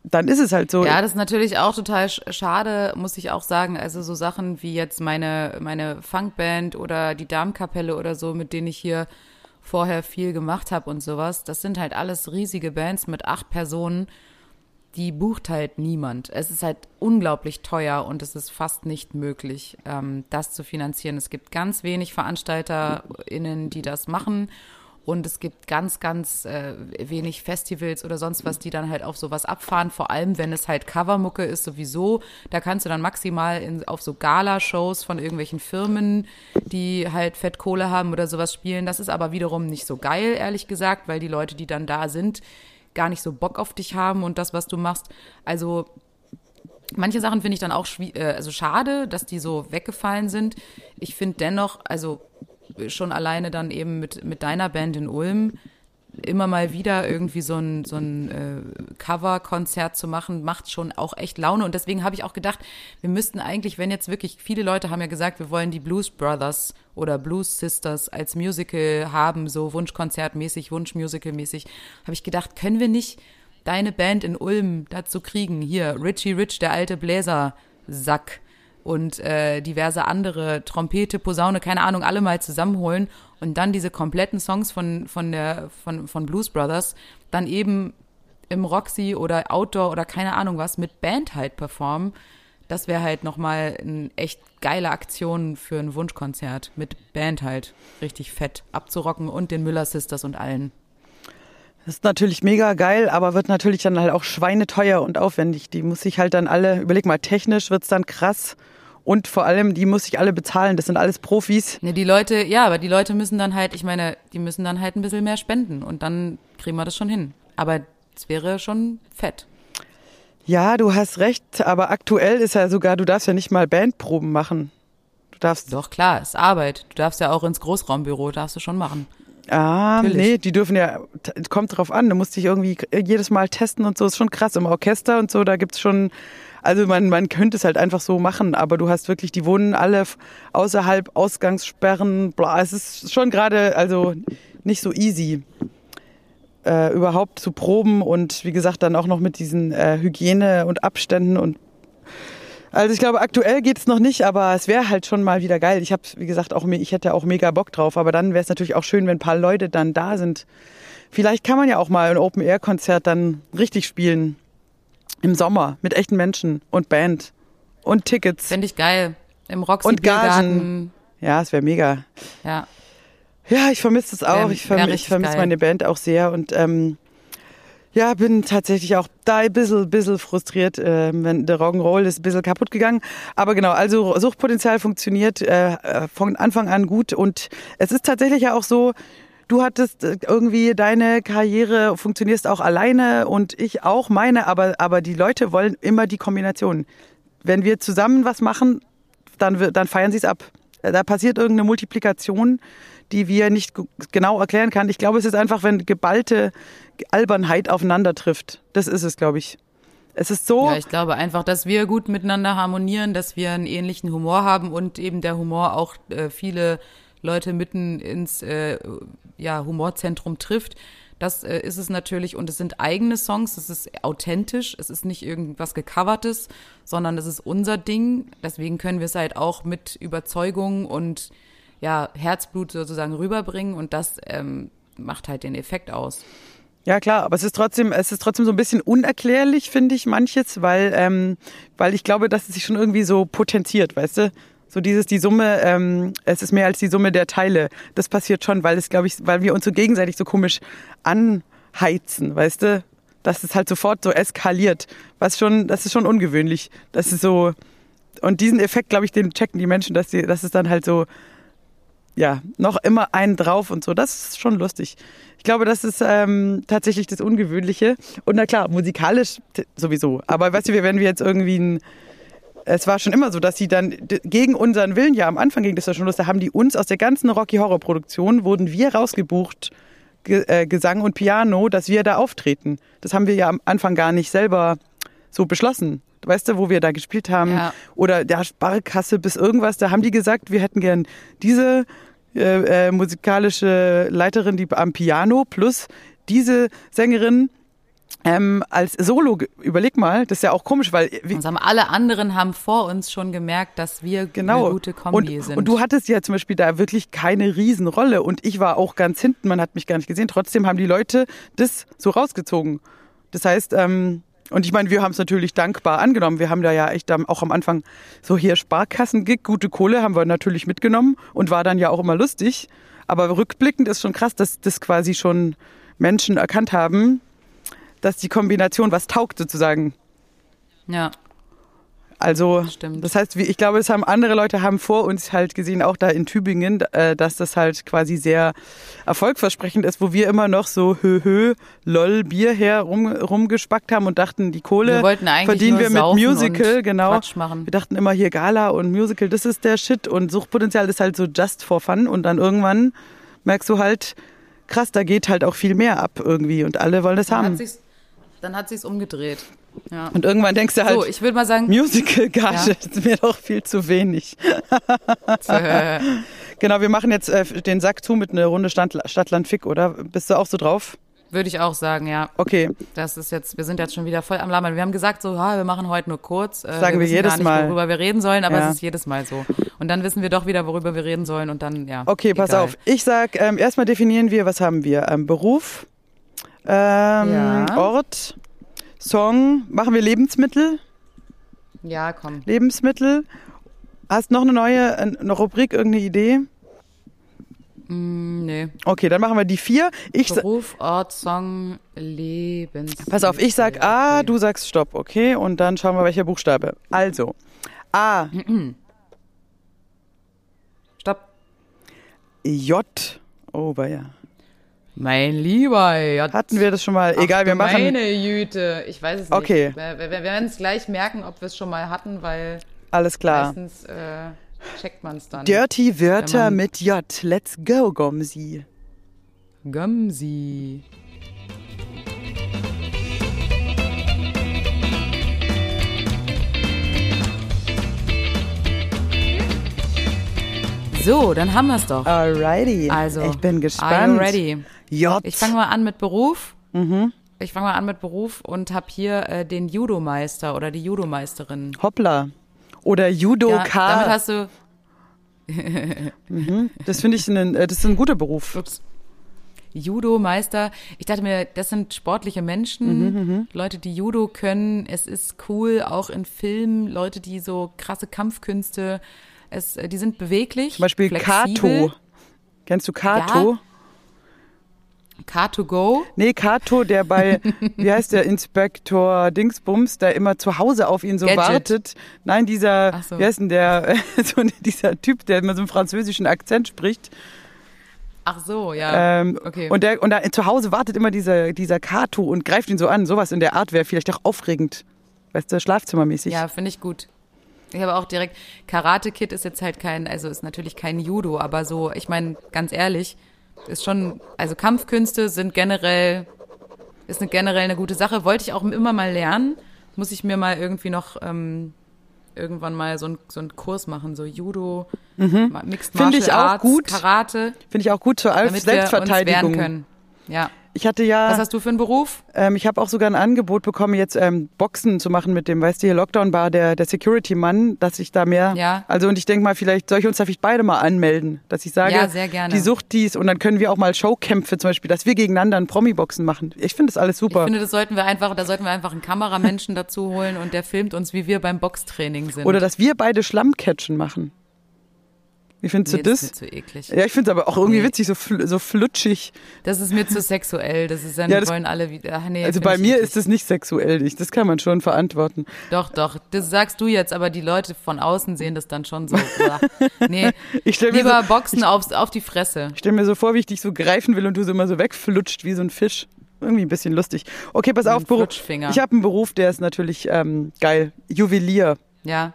dann ist es halt so. Ja, das ist natürlich auch total schade, muss ich auch sagen. Also so Sachen wie jetzt meine, meine Funkband oder die Darmkapelle oder so, mit denen ich hier vorher viel gemacht habe und sowas, das sind halt alles riesige Bands mit acht Personen. Die bucht halt niemand. Es ist halt unglaublich teuer und es ist fast nicht möglich, ähm, das zu finanzieren. Es gibt ganz wenig VeranstalterInnen, die das machen und es gibt ganz, ganz äh, wenig Festivals oder sonst was, die dann halt auf sowas abfahren. Vor allem, wenn es halt Covermucke ist, sowieso. Da kannst du dann maximal in, auf so Gala-Shows von irgendwelchen Firmen, die halt Fettkohle haben oder sowas spielen. Das ist aber wiederum nicht so geil, ehrlich gesagt, weil die Leute, die dann da sind, gar nicht so Bock auf dich haben und das, was du machst. Also Manche Sachen finde ich dann auch äh, also schade, dass die so weggefallen sind. Ich finde dennoch, also schon alleine dann eben mit, mit deiner Band in Ulm immer mal wieder irgendwie so ein, so ein äh, Cover-Konzert zu machen, macht schon auch echt Laune. Und deswegen habe ich auch gedacht, wir müssten eigentlich, wenn jetzt wirklich, viele Leute haben ja gesagt, wir wollen die Blues Brothers oder Blues Sisters als Musical haben, so Wunschkonzertmäßig, Wunschmusical-mäßig, habe ich gedacht, können wir nicht deine Band in Ulm dazu kriegen? Hier, Richie Rich, der alte Bläser-Sack und äh, diverse andere Trompete, Posaune, keine Ahnung, alle mal zusammenholen und dann diese kompletten Songs von von der von von Blues Brothers dann eben im Roxy oder Outdoor oder keine Ahnung was mit Band halt performen. Das wäre halt nochmal eine echt geile Aktion für ein Wunschkonzert mit Band halt richtig fett abzurocken und den Müller Sisters und allen. Das ist natürlich mega geil, aber wird natürlich dann halt auch schweineteuer und aufwendig. Die muss ich halt dann alle, überleg mal, technisch wird's dann krass. Und vor allem, die muss ich alle bezahlen. Das sind alles Profis. Ne, die Leute, ja, aber die Leute müssen dann halt, ich meine, die müssen dann halt ein bisschen mehr spenden und dann kriegen wir das schon hin. Aber es wäre schon fett. Ja, du hast recht, aber aktuell ist ja sogar, du darfst ja nicht mal Bandproben machen. Du darfst. Doch, klar, ist Arbeit. Du darfst ja auch ins Großraumbüro, darfst du schon machen. Ah, Natürlich. nee, die dürfen ja, kommt drauf an, du musst dich irgendwie jedes Mal testen und so, ist schon krass. Im Orchester und so, da gibt's schon, also man, man könnte es halt einfach so machen, aber du hast wirklich, die wohnen alle außerhalb Ausgangssperren, bla, es ist schon gerade, also nicht so easy. Äh, überhaupt zu proben und wie gesagt dann auch noch mit diesen äh, Hygiene und Abständen und also ich glaube, aktuell geht es noch nicht, aber es wäre halt schon mal wieder geil. Ich habe, wie gesagt, auch ich hätte auch mega Bock drauf, aber dann wäre es natürlich auch schön, wenn ein paar Leute dann da sind. Vielleicht kann man ja auch mal ein Open-Air-Konzert dann richtig spielen. Im Sommer mit echten Menschen und Band und Tickets. Fände ich geil. Im Roxy und Gagen. Ja, es wäre mega. Ja. Ja, ich vermisse es auch. ich vermisse vermiss meine Band auch sehr und ähm, ja, bin tatsächlich auch da ein bisschen, bisschen frustriert, äh, wenn der Rock'n'Roll ist ein bisschen kaputt gegangen. Aber genau, also Suchtpotenzial funktioniert äh, äh, von Anfang an gut und es ist tatsächlich ja auch so, du hattest äh, irgendwie deine Karriere, funktionierst auch alleine und ich auch meine, aber, aber die Leute wollen immer die Kombination. Wenn wir zusammen was machen, dann, dann feiern sie es ab. Da passiert irgendeine Multiplikation die wir nicht genau erklären kann. Ich glaube, es ist einfach, wenn geballte Albernheit aufeinander trifft. Das ist es, glaube ich. Es ist so. Ja, ich glaube einfach, dass wir gut miteinander harmonieren, dass wir einen ähnlichen Humor haben und eben der Humor auch äh, viele Leute mitten ins äh, ja, Humorzentrum trifft. Das äh, ist es natürlich und es sind eigene Songs, es ist authentisch, es ist nicht irgendwas gecovertes, sondern es ist unser Ding. Deswegen können wir es halt auch mit Überzeugung und ja, Herzblut sozusagen rüberbringen und das ähm, macht halt den Effekt aus. Ja klar, aber es ist trotzdem, es ist trotzdem so ein bisschen unerklärlich, finde ich manches, weil, ähm, weil ich glaube, dass es sich schon irgendwie so potenziert, weißt du? So dieses, die Summe, ähm, es ist mehr als die Summe der Teile. Das passiert schon, weil es, glaube ich, weil wir uns so gegenseitig so komisch anheizen, weißt du? Dass es halt sofort so eskaliert. Was schon, das ist schon ungewöhnlich. Das ist so, und diesen Effekt, glaube ich, den checken die Menschen, dass, die, dass es dann halt so, ja, noch immer einen drauf und so. Das ist schon lustig. Ich glaube, das ist ähm, tatsächlich das Ungewöhnliche. Und na klar, musikalisch sowieso. Aber weißt du, wenn wir jetzt irgendwie ein es war schon immer so, dass sie dann gegen unseren Willen, ja am Anfang ging das ja schon los, da haben die uns aus der ganzen Rocky Horror Produktion, wurden wir rausgebucht, Ge äh, Gesang und Piano, dass wir da auftreten. Das haben wir ja am Anfang gar nicht selber so beschlossen weißt du, wo wir da gespielt haben, ja. oder der Sparkasse bis irgendwas, da haben die gesagt, wir hätten gern diese äh, äh, musikalische Leiterin, die am Piano plus diese Sängerin ähm, als Solo, überleg mal, das ist ja auch komisch, weil uns haben alle anderen haben vor uns schon gemerkt, dass wir genau. eine gute Kombi und, sind. Und du hattest ja zum Beispiel da wirklich keine Riesenrolle und ich war auch ganz hinten, man hat mich gar nicht gesehen. Trotzdem haben die Leute das so rausgezogen. Das heißt, ähm, und ich meine, wir haben es natürlich dankbar angenommen. Wir haben da ja echt auch am Anfang so hier Sparkassen-Gig, gute Kohle haben wir natürlich mitgenommen und war dann ja auch immer lustig. Aber rückblickend ist schon krass, dass das quasi schon Menschen erkannt haben, dass die Kombination was taugt sozusagen. Ja. Also Stimmt. das heißt, ich glaube, es haben andere Leute haben vor uns halt gesehen, auch da in Tübingen, äh, dass das halt quasi sehr erfolgversprechend ist, wo wir immer noch so hö hö lol Bier her rum, rumgespackt haben und dachten, die Kohle wir verdienen wir mit Musical, genau. Wir dachten immer hier Gala und Musical, das ist der Shit und Suchtpotenzial ist halt so just for fun und dann irgendwann merkst du halt krass, da geht halt auch viel mehr ab irgendwie und alle wollen das haben. Dann hat sich's umgedreht. Ja. Und irgendwann denkst du halt, so, ich würde mal sagen, Musical-Gage ja. ist mir doch viel zu wenig. [LAUGHS] genau, wir machen jetzt äh, den Sack zu mit einer Runde Stadtland Fick, oder? Bist du auch so drauf? Würde ich auch sagen, ja. Okay. Das ist jetzt, wir sind jetzt schon wieder voll am Labern. Wir haben gesagt, so, ja, wir machen heute nur kurz. Äh, sagen wir, wir jedes nicht, Mal. Worüber wir reden sollen, aber ja. es ist jedes Mal so. Und dann wissen wir doch wieder, worüber wir reden sollen und dann, ja. Okay, pass egal. auf. Ich sag, ähm, erstmal definieren wir, was haben wir? Ähm, Beruf, ähm, ja. Ort, Song. Machen wir Lebensmittel? Ja, komm. Lebensmittel. Hast noch eine neue eine Rubrik, irgendeine Idee? Mm, nee. Okay, dann machen wir die vier. Ich Beruf, Ort, Song, Lebens. Pass auf, ich sag A, du sagst Stopp, okay? Und dann schauen wir, welcher Buchstabe. Also, A, [CLEARS THROAT] Stopp. J. Oh, ja. Mein Lieber, ja. Hatten wir das schon mal? Egal, wir machen. Meine Jüte. Ich weiß es Okay. nicht. Wir, wir, wir werden es gleich merken, ob wir es schon mal hatten, weil Alles klar. meistens äh, checkt man es dann. Dirty Wörter mit J. Let's go, Gomsi. Gömsi. So, dann haben wir es doch. Alrighty. Also, ich bin gespannt. you ready? J. Ich fange mal an mit Beruf. Mhm. Ich fange mal an mit Beruf und habe hier äh, den Judo-Meister oder die Judo-Meisterin. Hoppla. Oder Ja, Judoka. damit hast du. [LAUGHS] das finde ich ein, äh, das ist ein guter Beruf. Ups. Judo-Meister. Ich dachte mir, das sind sportliche Menschen, Mhm, Leute, die Judo können. Es ist cool, auch in Filmen, Leute, die so krasse Kampfkünste, es, äh, die sind beweglich. Zum Beispiel flexibel. Kato. Kennst du Kato? Car2Go. Nee, Kato, der bei, [LAUGHS] wie heißt der, Inspektor Dingsbums, der immer zu Hause auf ihn so Gadget. wartet. Nein, dieser, so. wie heißt denn der, [LAUGHS] so dieser Typ, der immer so einen französischen Akzent spricht. Ach so, ja. Ähm, okay. Und, der, und da, zu Hause wartet immer dieser, dieser Kato und greift ihn so an. Sowas in der Art wäre vielleicht auch aufregend. Weißt du, schlafzimmermäßig. Ja, finde ich gut. Ich habe auch direkt, Karate Kid ist jetzt halt kein, also ist natürlich kein Judo, aber so, ich meine, ganz ehrlich, ist schon, also Kampfkünste sind generell, ist eine generell eine gute Sache. Wollte ich auch immer mal lernen. Muss ich mir mal irgendwie noch ähm, irgendwann mal so, ein, so einen Kurs machen, so Judo, Ma- Mixed Mhm. Finde Martial ich auch Arts, gut. Karate, Finde ich auch gut zur damit wir uns wehren Selbstverteidigung. können. Ja. Ich hatte ja. Was hast du für einen Beruf? Ähm, ich habe auch sogar ein Angebot bekommen, jetzt ähm, Boxen zu machen mit dem, weißt du, hier Lockdown war der, der Security-Mann, dass ich da mehr. Ja. Also und ich denke mal, vielleicht soll ich uns da vielleicht beide mal anmelden, dass ich sage, Ja, sehr gerne. die Sucht dies und dann können wir auch mal Showkämpfe zum Beispiel, dass wir gegeneinander ein Promi-Boxen machen. Ich finde das alles Ich super. finde, das sollten wir einfach, da sollten wir einfach einen Kameramenschen [LAUGHS] dazu holen und der filmt uns, wie wir beim Boxtraining sind. Oder dass wir beide Schlammcatchen machen. Wie findest nee, du das das? ist mir zu eklig. Ja, ich finde es aber auch irgendwie Nee. witzig, so, fl so flutschig. Das ist mir zu sexuell. Das ist dann Ja, das- wollen alle wieder. Ach, nee, Also bei ich mir ist es nicht sexuell, ich- das kann man schon verantworten. Doch, doch. Das sagst du jetzt, aber die Leute von außen sehen das dann schon so. [LAUGHS] nee, Ich stelle mir, lieber so, Boxen aufs, auf die Fresse. ich stell mir so vor, wie ich dich so greifen will und du so immer so wegflutscht wie so ein Fisch. Irgendwie ein bisschen lustig. Okay, pass auf, Beruf. Ich habe einen Beruf, der ist natürlich ähm, geil. Juwelier. Ja.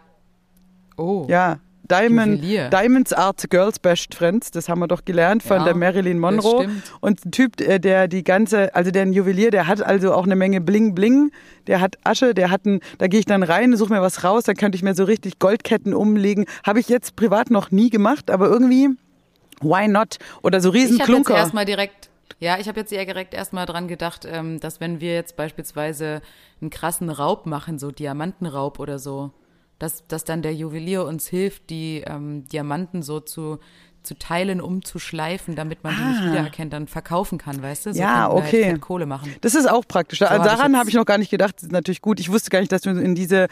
Oh. Ja. Diamond, Juwelier. Diamonds Art Girls Best Friends, das haben wir doch gelernt von Ja, der Marilyn Monroe. Und ein Typ, äh, der die ganze, also der ein Juwelier, der hat also auch eine Menge Bling Bling, der hat Asche, der hat ein, da gehe ich dann rein, suche mir was raus, dann könnte ich mir so richtig Goldketten umlegen. Habe ich jetzt privat noch nie gemacht, aber irgendwie, why not? Oder so Ich habe jetzt Riesenklunker. erstmal direkt, ja, ich habe jetzt eher direkt erstmal dran gedacht, ähm, dass wenn wir jetzt beispielsweise einen krassen Raub machen, so Diamantenraub oder so, dass, dass dann der Juwelier uns hilft, die ähm, Diamanten so zu, zu teilen, umzuschleifen, damit man die nicht Ah. wiedererkennt, dann verkaufen kann, weißt du? So Ja, wir okay. Halt Kohle machen. Das ist auch praktisch. also hab ich daran habe ich noch gar nicht gedacht. Das ist natürlich gut. Ich wusste gar nicht, dass du in diese,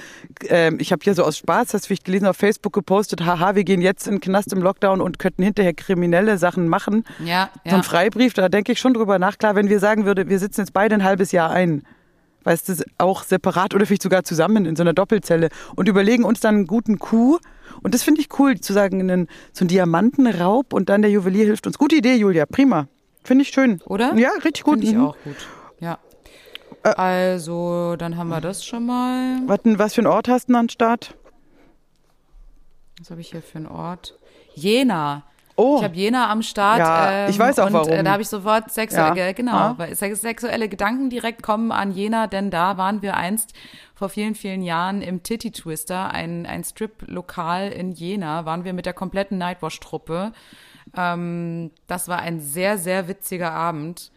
ähm, ich habe hier so aus Spaß, hast du vielleicht gelesen, auf Facebook gepostet, haha, wir gehen jetzt in den Knast im Lockdown und könnten hinterher kriminelle Sachen machen. Ja, So ja. ein Freibrief, da denke ich schon drüber nach. Klar, wenn wir sagen würde, wir sitzen jetzt beide ein halbes Jahr ein, weißt du, auch separat oder vielleicht sogar zusammen in so einer Doppelzelle und überlegen uns dann einen guten Coup. Und das finde ich cool, zu sagen, einen, so ein Diamantenraub und dann der Juwelier hilft uns. Gute Idee, Julia, prima. Finde ich schön. Oder? Ja, richtig gut. Finde ich Mhm. auch gut. Ja. Äh. Also, dann haben wir das schon mal. Was, denn- was für einen Ort hast du denn an Start? Was habe ich hier für einen Ort? Jena. Oh, Ich habe Jena am Start. Ja, ich ähm, weiß auch und, warum. Äh, da habe ich sofort sexuelle, Ja. genau, Ah. weil sexuelle Gedanken direkt kommen an Jena, denn da waren wir einst vor vielen, vielen Jahren im Titty Twister, ein, ein Strip-Lokal in Jena, waren wir mit der kompletten Nightwash-Truppe. Ähm, das war ein sehr, sehr witziger Abend.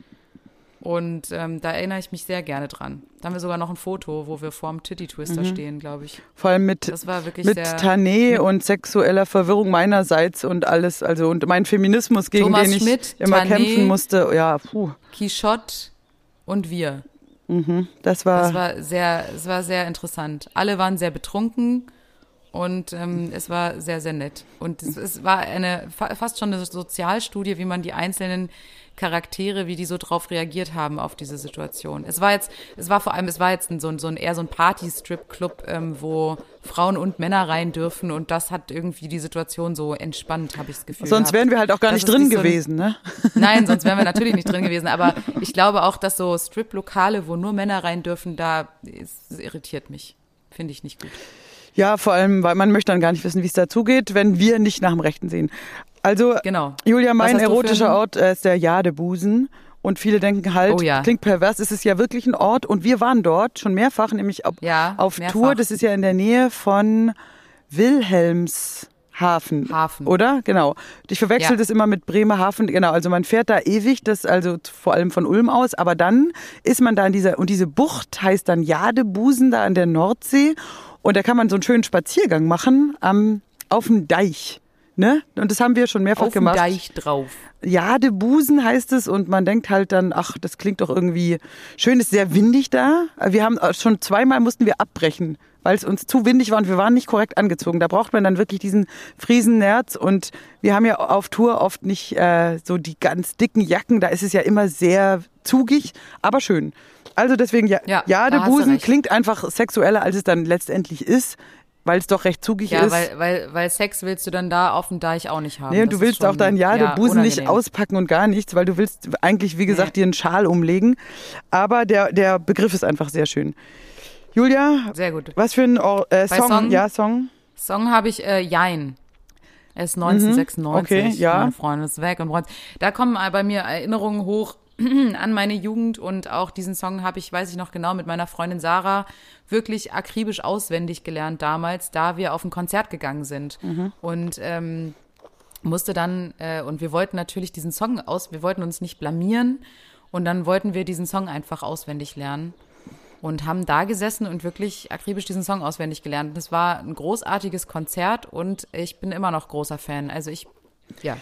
Und ähm, da erinnere ich mich sehr gerne dran. Da haben wir sogar noch ein Foto, wo wir vorm Titty Twister Mhm. stehen, glaube ich. vor allem mit, Das war wirklich mit sehr. Tané und sexueller Verwirrung meinerseits und alles, also und mein Feminismus, gegen Thomas den ich Schmidt, immer Tané. kämpfen musste. Ja, puh, Quichotte und wir. das war, Das war sehr, es war sehr interessant. Alle waren sehr betrunken und ähm, es war sehr, sehr nett. Und es, es war eine fast schon eine Sozialstudie, wie man die einzelnen Charaktere, wie die so drauf reagiert haben auf diese Situation. Es war jetzt, es war vor allem, es war jetzt so ein, so ein eher so ein Party-Strip-Club, ähm, wo Frauen und Männer rein dürfen und das hat irgendwie die Situation so entspannt, habe ich das Gefühl. Sonst wären wir halt auch gar nicht drin nicht gewesen, so ein, ne? [LAUGHS] Nein, sonst wären wir natürlich nicht drin gewesen. Aber ich glaube auch, dass so Strip-Lokale, wo nur Männer rein dürfen, da es irritiert mich. Finde ich nicht gut. Ja, vor allem, weil man möchte dann gar nicht wissen, wie es dazugeht, wenn wir nicht nach dem Rechten sehen. Also, genau. Julia, mein erotischer Ort äh, ist der Jadebusen. Und viele denken halt, oh ja. klingt pervers, es ist ja wirklich ein Ort. Und wir waren dort schon mehrfach, nämlich auf, ja, auf mehrfach. Tour. Das ist ja in der Nähe von Wilhelmshafen. Hafen. Oder? Genau. Ich verwechsel ja. das immer mit Bremerhaven. Genau. Also man fährt da ewig, das also vor allem von Ulm aus. Aber dann ist man da in dieser, und diese Bucht heißt dann Jadebusen da an der Nordsee. Und da kann man so einen schönen Spaziergang machen am, auf dem Deich. Ne? Und das haben wir schon mehrfach auf gemacht. Auf Deich drauf. Jadebusen heißt es und man denkt halt dann, ach, das klingt doch irgendwie schön, ist sehr windig da. Wir haben äh, schon zweimal mussten wir abbrechen, weil es uns zu windig war und wir waren nicht korrekt angezogen. Da braucht man dann wirklich diesen Friesennerz und wir haben ja auf Tour oft nicht äh, so die ganz dicken Jacken, da ist es ja immer sehr zugig, aber schön. Also deswegen, ja, ja Jadebusen klingt einfach sexueller, als es dann letztendlich ist weil es doch recht zugig ja, ist. Ja, weil, weil, weil Sex willst du dann da auf dem Deich auch nicht haben. Nee, und du willst auch deinen Jadebusen ja, nicht auspacken und gar nichts, weil du willst eigentlich, wie gesagt, nee. dir einen Schal umlegen. Aber der, der Begriff ist einfach sehr schön. Julia, sehr gut. Was für ein äh, Song? Song? Ja, Song. Song habe ich äh, Jein. Er ist 1996. Mhm, okay, ja. Mein Freund ist weg und Da kommen bei mir Erinnerungen hoch [CLEARS THROAT] an meine Jugend und auch diesen Song habe ich, weiß ich noch genau, mit meiner Freundin Sarah wirklich akribisch auswendig gelernt damals, da wir auf ein Konzert gegangen sind. Mhm. Und ähm, musste dann, äh, und wir wollten natürlich diesen Song aus, wir wollten uns nicht blamieren und dann wollten wir diesen Song einfach auswendig lernen und haben da gesessen und wirklich akribisch diesen Song auswendig gelernt. Das war ein großartiges Konzert und ich bin immer noch großer Fan. Also ich, ja.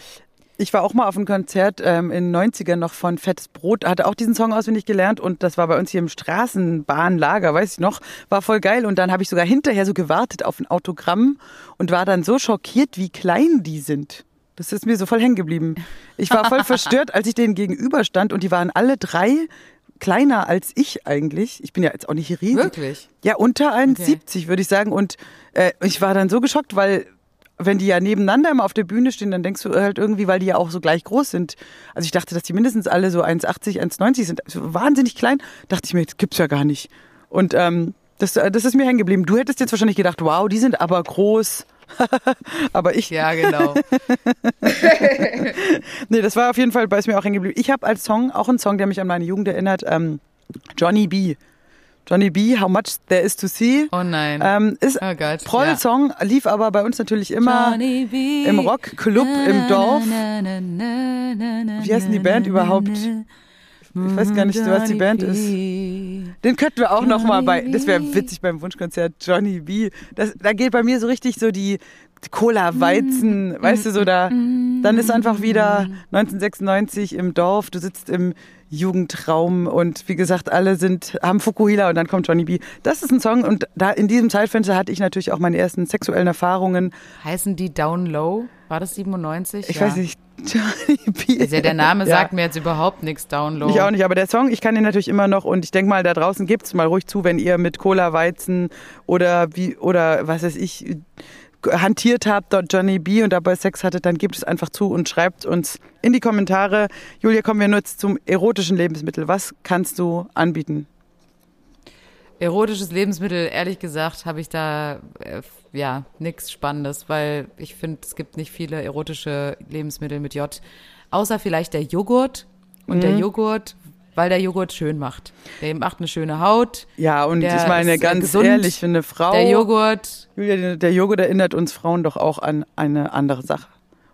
Ich war auch mal auf einem Konzert ähm, in den 90ern noch von Fettes Brot, hatte auch diesen Song auswendig gelernt und das war bei uns hier im Straßenbahnlager, weiß ich noch, war voll geil und dann habe ich sogar hinterher so gewartet auf ein Autogramm und war dann so schockiert, wie klein die sind. Das ist mir so voll hängen geblieben. Ich war voll [LAUGHS] verstört, als ich denen gegenüberstand und die waren alle drei kleiner als ich eigentlich. Ich bin ja jetzt auch nicht riesig. Wirklich? Ja, unter 1,70 okay. würde ich sagen. Und äh, ich war dann so geschockt, weil wenn die ja nebeneinander immer auf der Bühne stehen, dann denkst du halt irgendwie, weil die ja auch so gleich groß sind. Also ich dachte, dass die mindestens alle so 1,80, 1,90 sind. Also wahnsinnig klein. Dachte ich mir, das gibt's ja gar nicht. Und ähm, das, äh, das ist mir hängen geblieben. Du hättest jetzt wahrscheinlich gedacht, wow, die sind aber groß. [LAUGHS] aber ich. Ja, genau. [LAUGHS] nee, das war auf jeden Fall, bei mir auch hängen geblieben. Ich habe als Song auch einen Song, der mich an meine Jugend erinnert, ähm, Johnny B. Johnny B, How Much There Is to See. Oh nein. Ähm, ist oh Gott, Proll-Song, ja. lief aber bei uns natürlich immer im Rockclub im Dorf. Wie heißt denn die Band überhaupt? Ich weiß gar nicht, was die Band ist. Den könnten wir auch noch mal bei, das wäre witzig beim Wunschkonzert, Johnny B. Das, da geht bei mir so richtig so die Cola, Weizen, weißt du, so da, dann ist einfach wieder 1996 im Dorf, du sitzt im Jugendraum und wie gesagt, alle sind, haben Fukuhila und dann kommt Johnny B. Das ist ein Song und da in diesem Zeitfenster hatte ich natürlich auch meine ersten sexuellen Erfahrungen. Heißen die Down Low? War das 97? Ich ja. weiß nicht. [LAUGHS] Johnny B. Also der Name ja. sagt mir jetzt überhaupt nichts, Down Low. Ich auch nicht, aber der Song, ich kann den natürlich immer noch und ich denke mal, da draußen gibt es mal ruhig zu, wenn ihr mit Cola, Weizen oder wie, oder was weiß ich, hantiert habt, dort Johnny B und dabei Sex hattet, dann gebt es einfach zu und schreibt uns in die Kommentare. Julia, kommen wir nur jetzt zum erotischen Lebensmittel. Was kannst du anbieten? Erotisches Lebensmittel, ehrlich gesagt, habe ich da äh, ja nichts Spannendes, weil ich finde, es gibt nicht viele erotische Lebensmittel mit J. Außer vielleicht der Joghurt. Und mhm. der Joghurt weil der Joghurt schön macht. Der macht eine schöne Haut. Ja, und ich meine ganz gesund. ehrlich, für eine Frau. Der Joghurt. Julia, der Joghurt erinnert uns Frauen doch auch an eine andere Sache.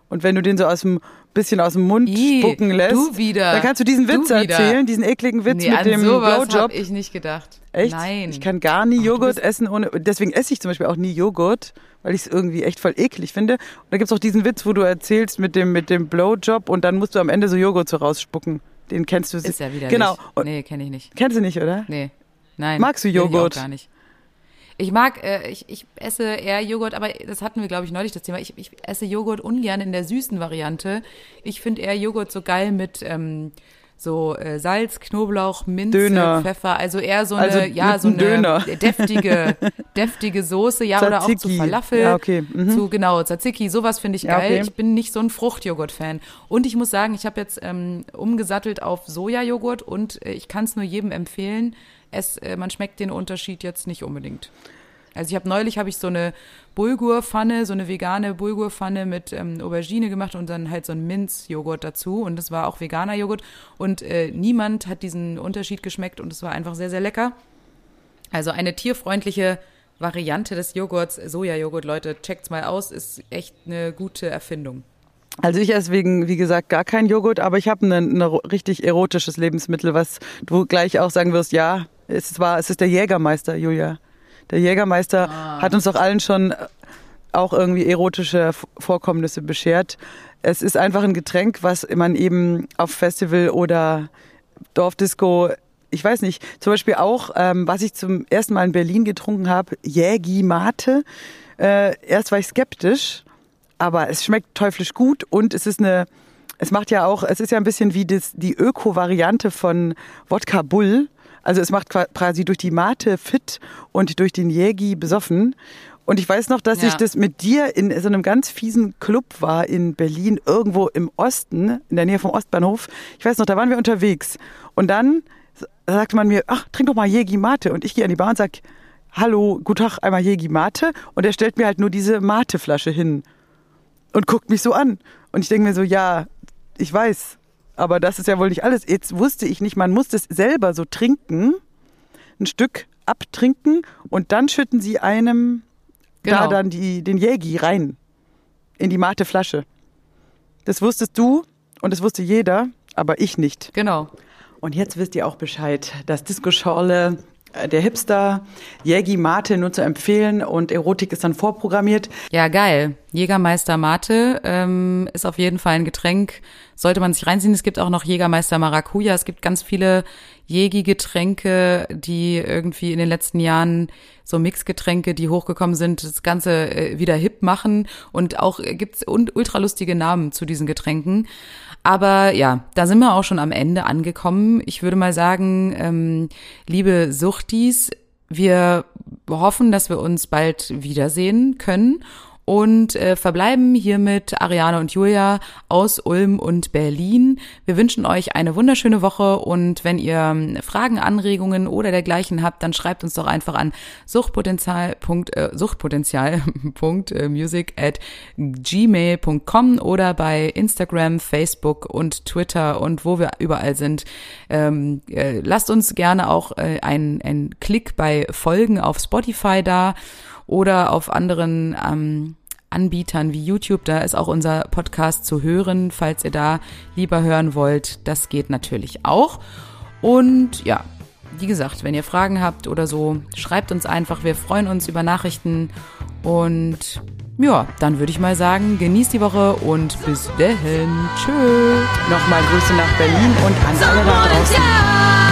Und wenn du den so aus dem bisschen aus dem Mund I, spucken lässt, du wieder. dann kannst du diesen Witz du erzählen, diesen ekligen Witz nee, mit dem Blowjob. habe ich nicht gedacht. Echt? Nein. Ich kann gar nie Joghurt essen ohne. Deswegen esse ich zum Beispiel auch nie Joghurt, weil ich es irgendwie echt voll eklig finde. Und da gibt's auch diesen Witz, wo du erzählst mit dem mit dem Blowjob und dann musst du am Ende so Joghurt so rausspucken. Den kennst du. Ist ja wieder Genau. Nee, kenne ich nicht. Kennst du nicht, oder? Nee. Nein. Magst du Joghurt? Ich gar nicht. Ich mag, äh, ich, ich esse eher Joghurt, aber das hatten wir, glaube ich, neulich das Thema. Ich, ich esse Joghurt ungern in der süßen Variante. Ich finde eher Joghurt so geil mit ähm, so äh, Salz, Knoblauch, Minze, Döner. Pfeffer, also eher so eine, Also ja, so eine Döner. deftige, [LAUGHS] deftige Soße, ja, oder auch zu Tzatziki. Falafel, Ja, okay. Mhm. zu genau Tzatziki, sowas finde ich Ja, geil. okay. Ich bin nicht so ein Fruchtjoghurt-Fan. Und ich muss sagen, ich habe jetzt ähm, umgesattelt auf Sojajoghurt und äh, ich kann es nur jedem empfehlen. Es, äh, man schmeckt den Unterschied jetzt nicht unbedingt. Also ich habe neulich habe ich so eine Bulgurpfanne, so eine vegane Bulgurpfanne mit ähm, Aubergine gemacht und dann halt so ein Minzjoghurt dazu und das war auch veganer Joghurt und äh, niemand hat diesen Unterschied geschmeckt und es war einfach sehr sehr lecker. Also eine tierfreundliche Variante des Joghurts, Sojajoghurt, Leute, checkt's mal aus, ist echt eine gute Erfindung. Also ich esse wegen, wie gesagt, gar kein Joghurt, aber ich habe ein ne, richtig erotisches Lebensmittel, was du gleich auch sagen wirst, ja, es war, es ist der Jägermeister, Julia. Der Jägermeister hat uns doch allen schon auch irgendwie erotische Vorkommnisse beschert. Es ist einfach ein Getränk, was man eben auf Festival oder Dorfdisco, ich weiß nicht, zum Beispiel auch, ähm, was ich zum ersten Mal in Berlin getrunken habe, Jägi Mate. Äh, erst war ich skeptisch, aber es schmeckt teuflisch gut und es ist eine, es macht ja auch, es ist ja ein bisschen wie das, die Öko-Variante von Wodka Bull. Also es macht qua- quasi durch die Mate fit und durch den Jägi besoffen. Und ich weiß noch, dass Ja. ich das mit dir in so einem ganz fiesen Club war in Berlin, irgendwo im Osten, in der Nähe vom Ostbahnhof. Ich weiß noch, da waren wir unterwegs. Und dann sagte man mir, ach, trink doch mal Jägi Mate. Und ich gehe an die Bar und sag, hallo, guten Tag, einmal Jägi Mate. Und er stellt mir halt nur diese Mate-Flasche hin und guckt mich so an. Und ich denke mir so, ja, ich weiß, aber das ist ja wohl nicht alles. Jetzt wusste ich nicht, man muss das selber so trinken, ein Stück abtrinken und dann schütten sie einem da Genau. dann die, den Jägi rein in die Mate-Flasche. Das wusstest du und das wusste jeder, aber ich nicht. Genau. Und jetzt wisst ihr auch Bescheid. Das Disco-Schorle, äh, der Hipster, Jägi Mate nur zu empfehlen und Erotik ist dann vorprogrammiert. Ja, geil. Jägermeister Mate ähm, ist auf jeden Fall ein Getränk. Sollte man sich reinziehen. Es gibt auch noch Jägermeister Maracuja. Es gibt ganz viele Jägi-Getränke, die irgendwie in den letzten Jahren so Mixgetränke, die hochgekommen sind, das Ganze äh, wieder hip machen. Und auch äh, gibt's ultralustige Namen zu diesen Getränken. Aber ja, da sind wir auch schon am Ende angekommen. Ich würde mal sagen, ähm, liebe Suchtis, wir hoffen, dass wir uns bald wiedersehen können und äh, verbleiben hiermit Ariane und Julia aus Ulm und Berlin. Wir wünschen euch eine wunderschöne Woche und wenn ihr ähm, Fragen, Anregungen oder dergleichen habt, dann schreibt uns doch einfach an suchtpotenzial. Äh, suchtpotenzial.music [LAUGHS] at gmail.com oder bei Instagram, Facebook und Twitter und wo wir überall sind. Ähm, äh, lasst uns gerne auch äh, einen, einen Klick bei Folgen auf Spotify da oder auf anderen ähm, Anbietern wie YouTube. Da ist auch unser Podcast zu hören, falls ihr da lieber hören wollt. Das geht natürlich auch. Und ja, wie gesagt, wenn ihr Fragen habt oder so, schreibt uns einfach. Wir freuen uns über Nachrichten. Und ja, dann würde ich mal sagen, genießt die Woche und bis dahin. Tschüss. Nochmal Grüße nach Berlin und an alle da draußen.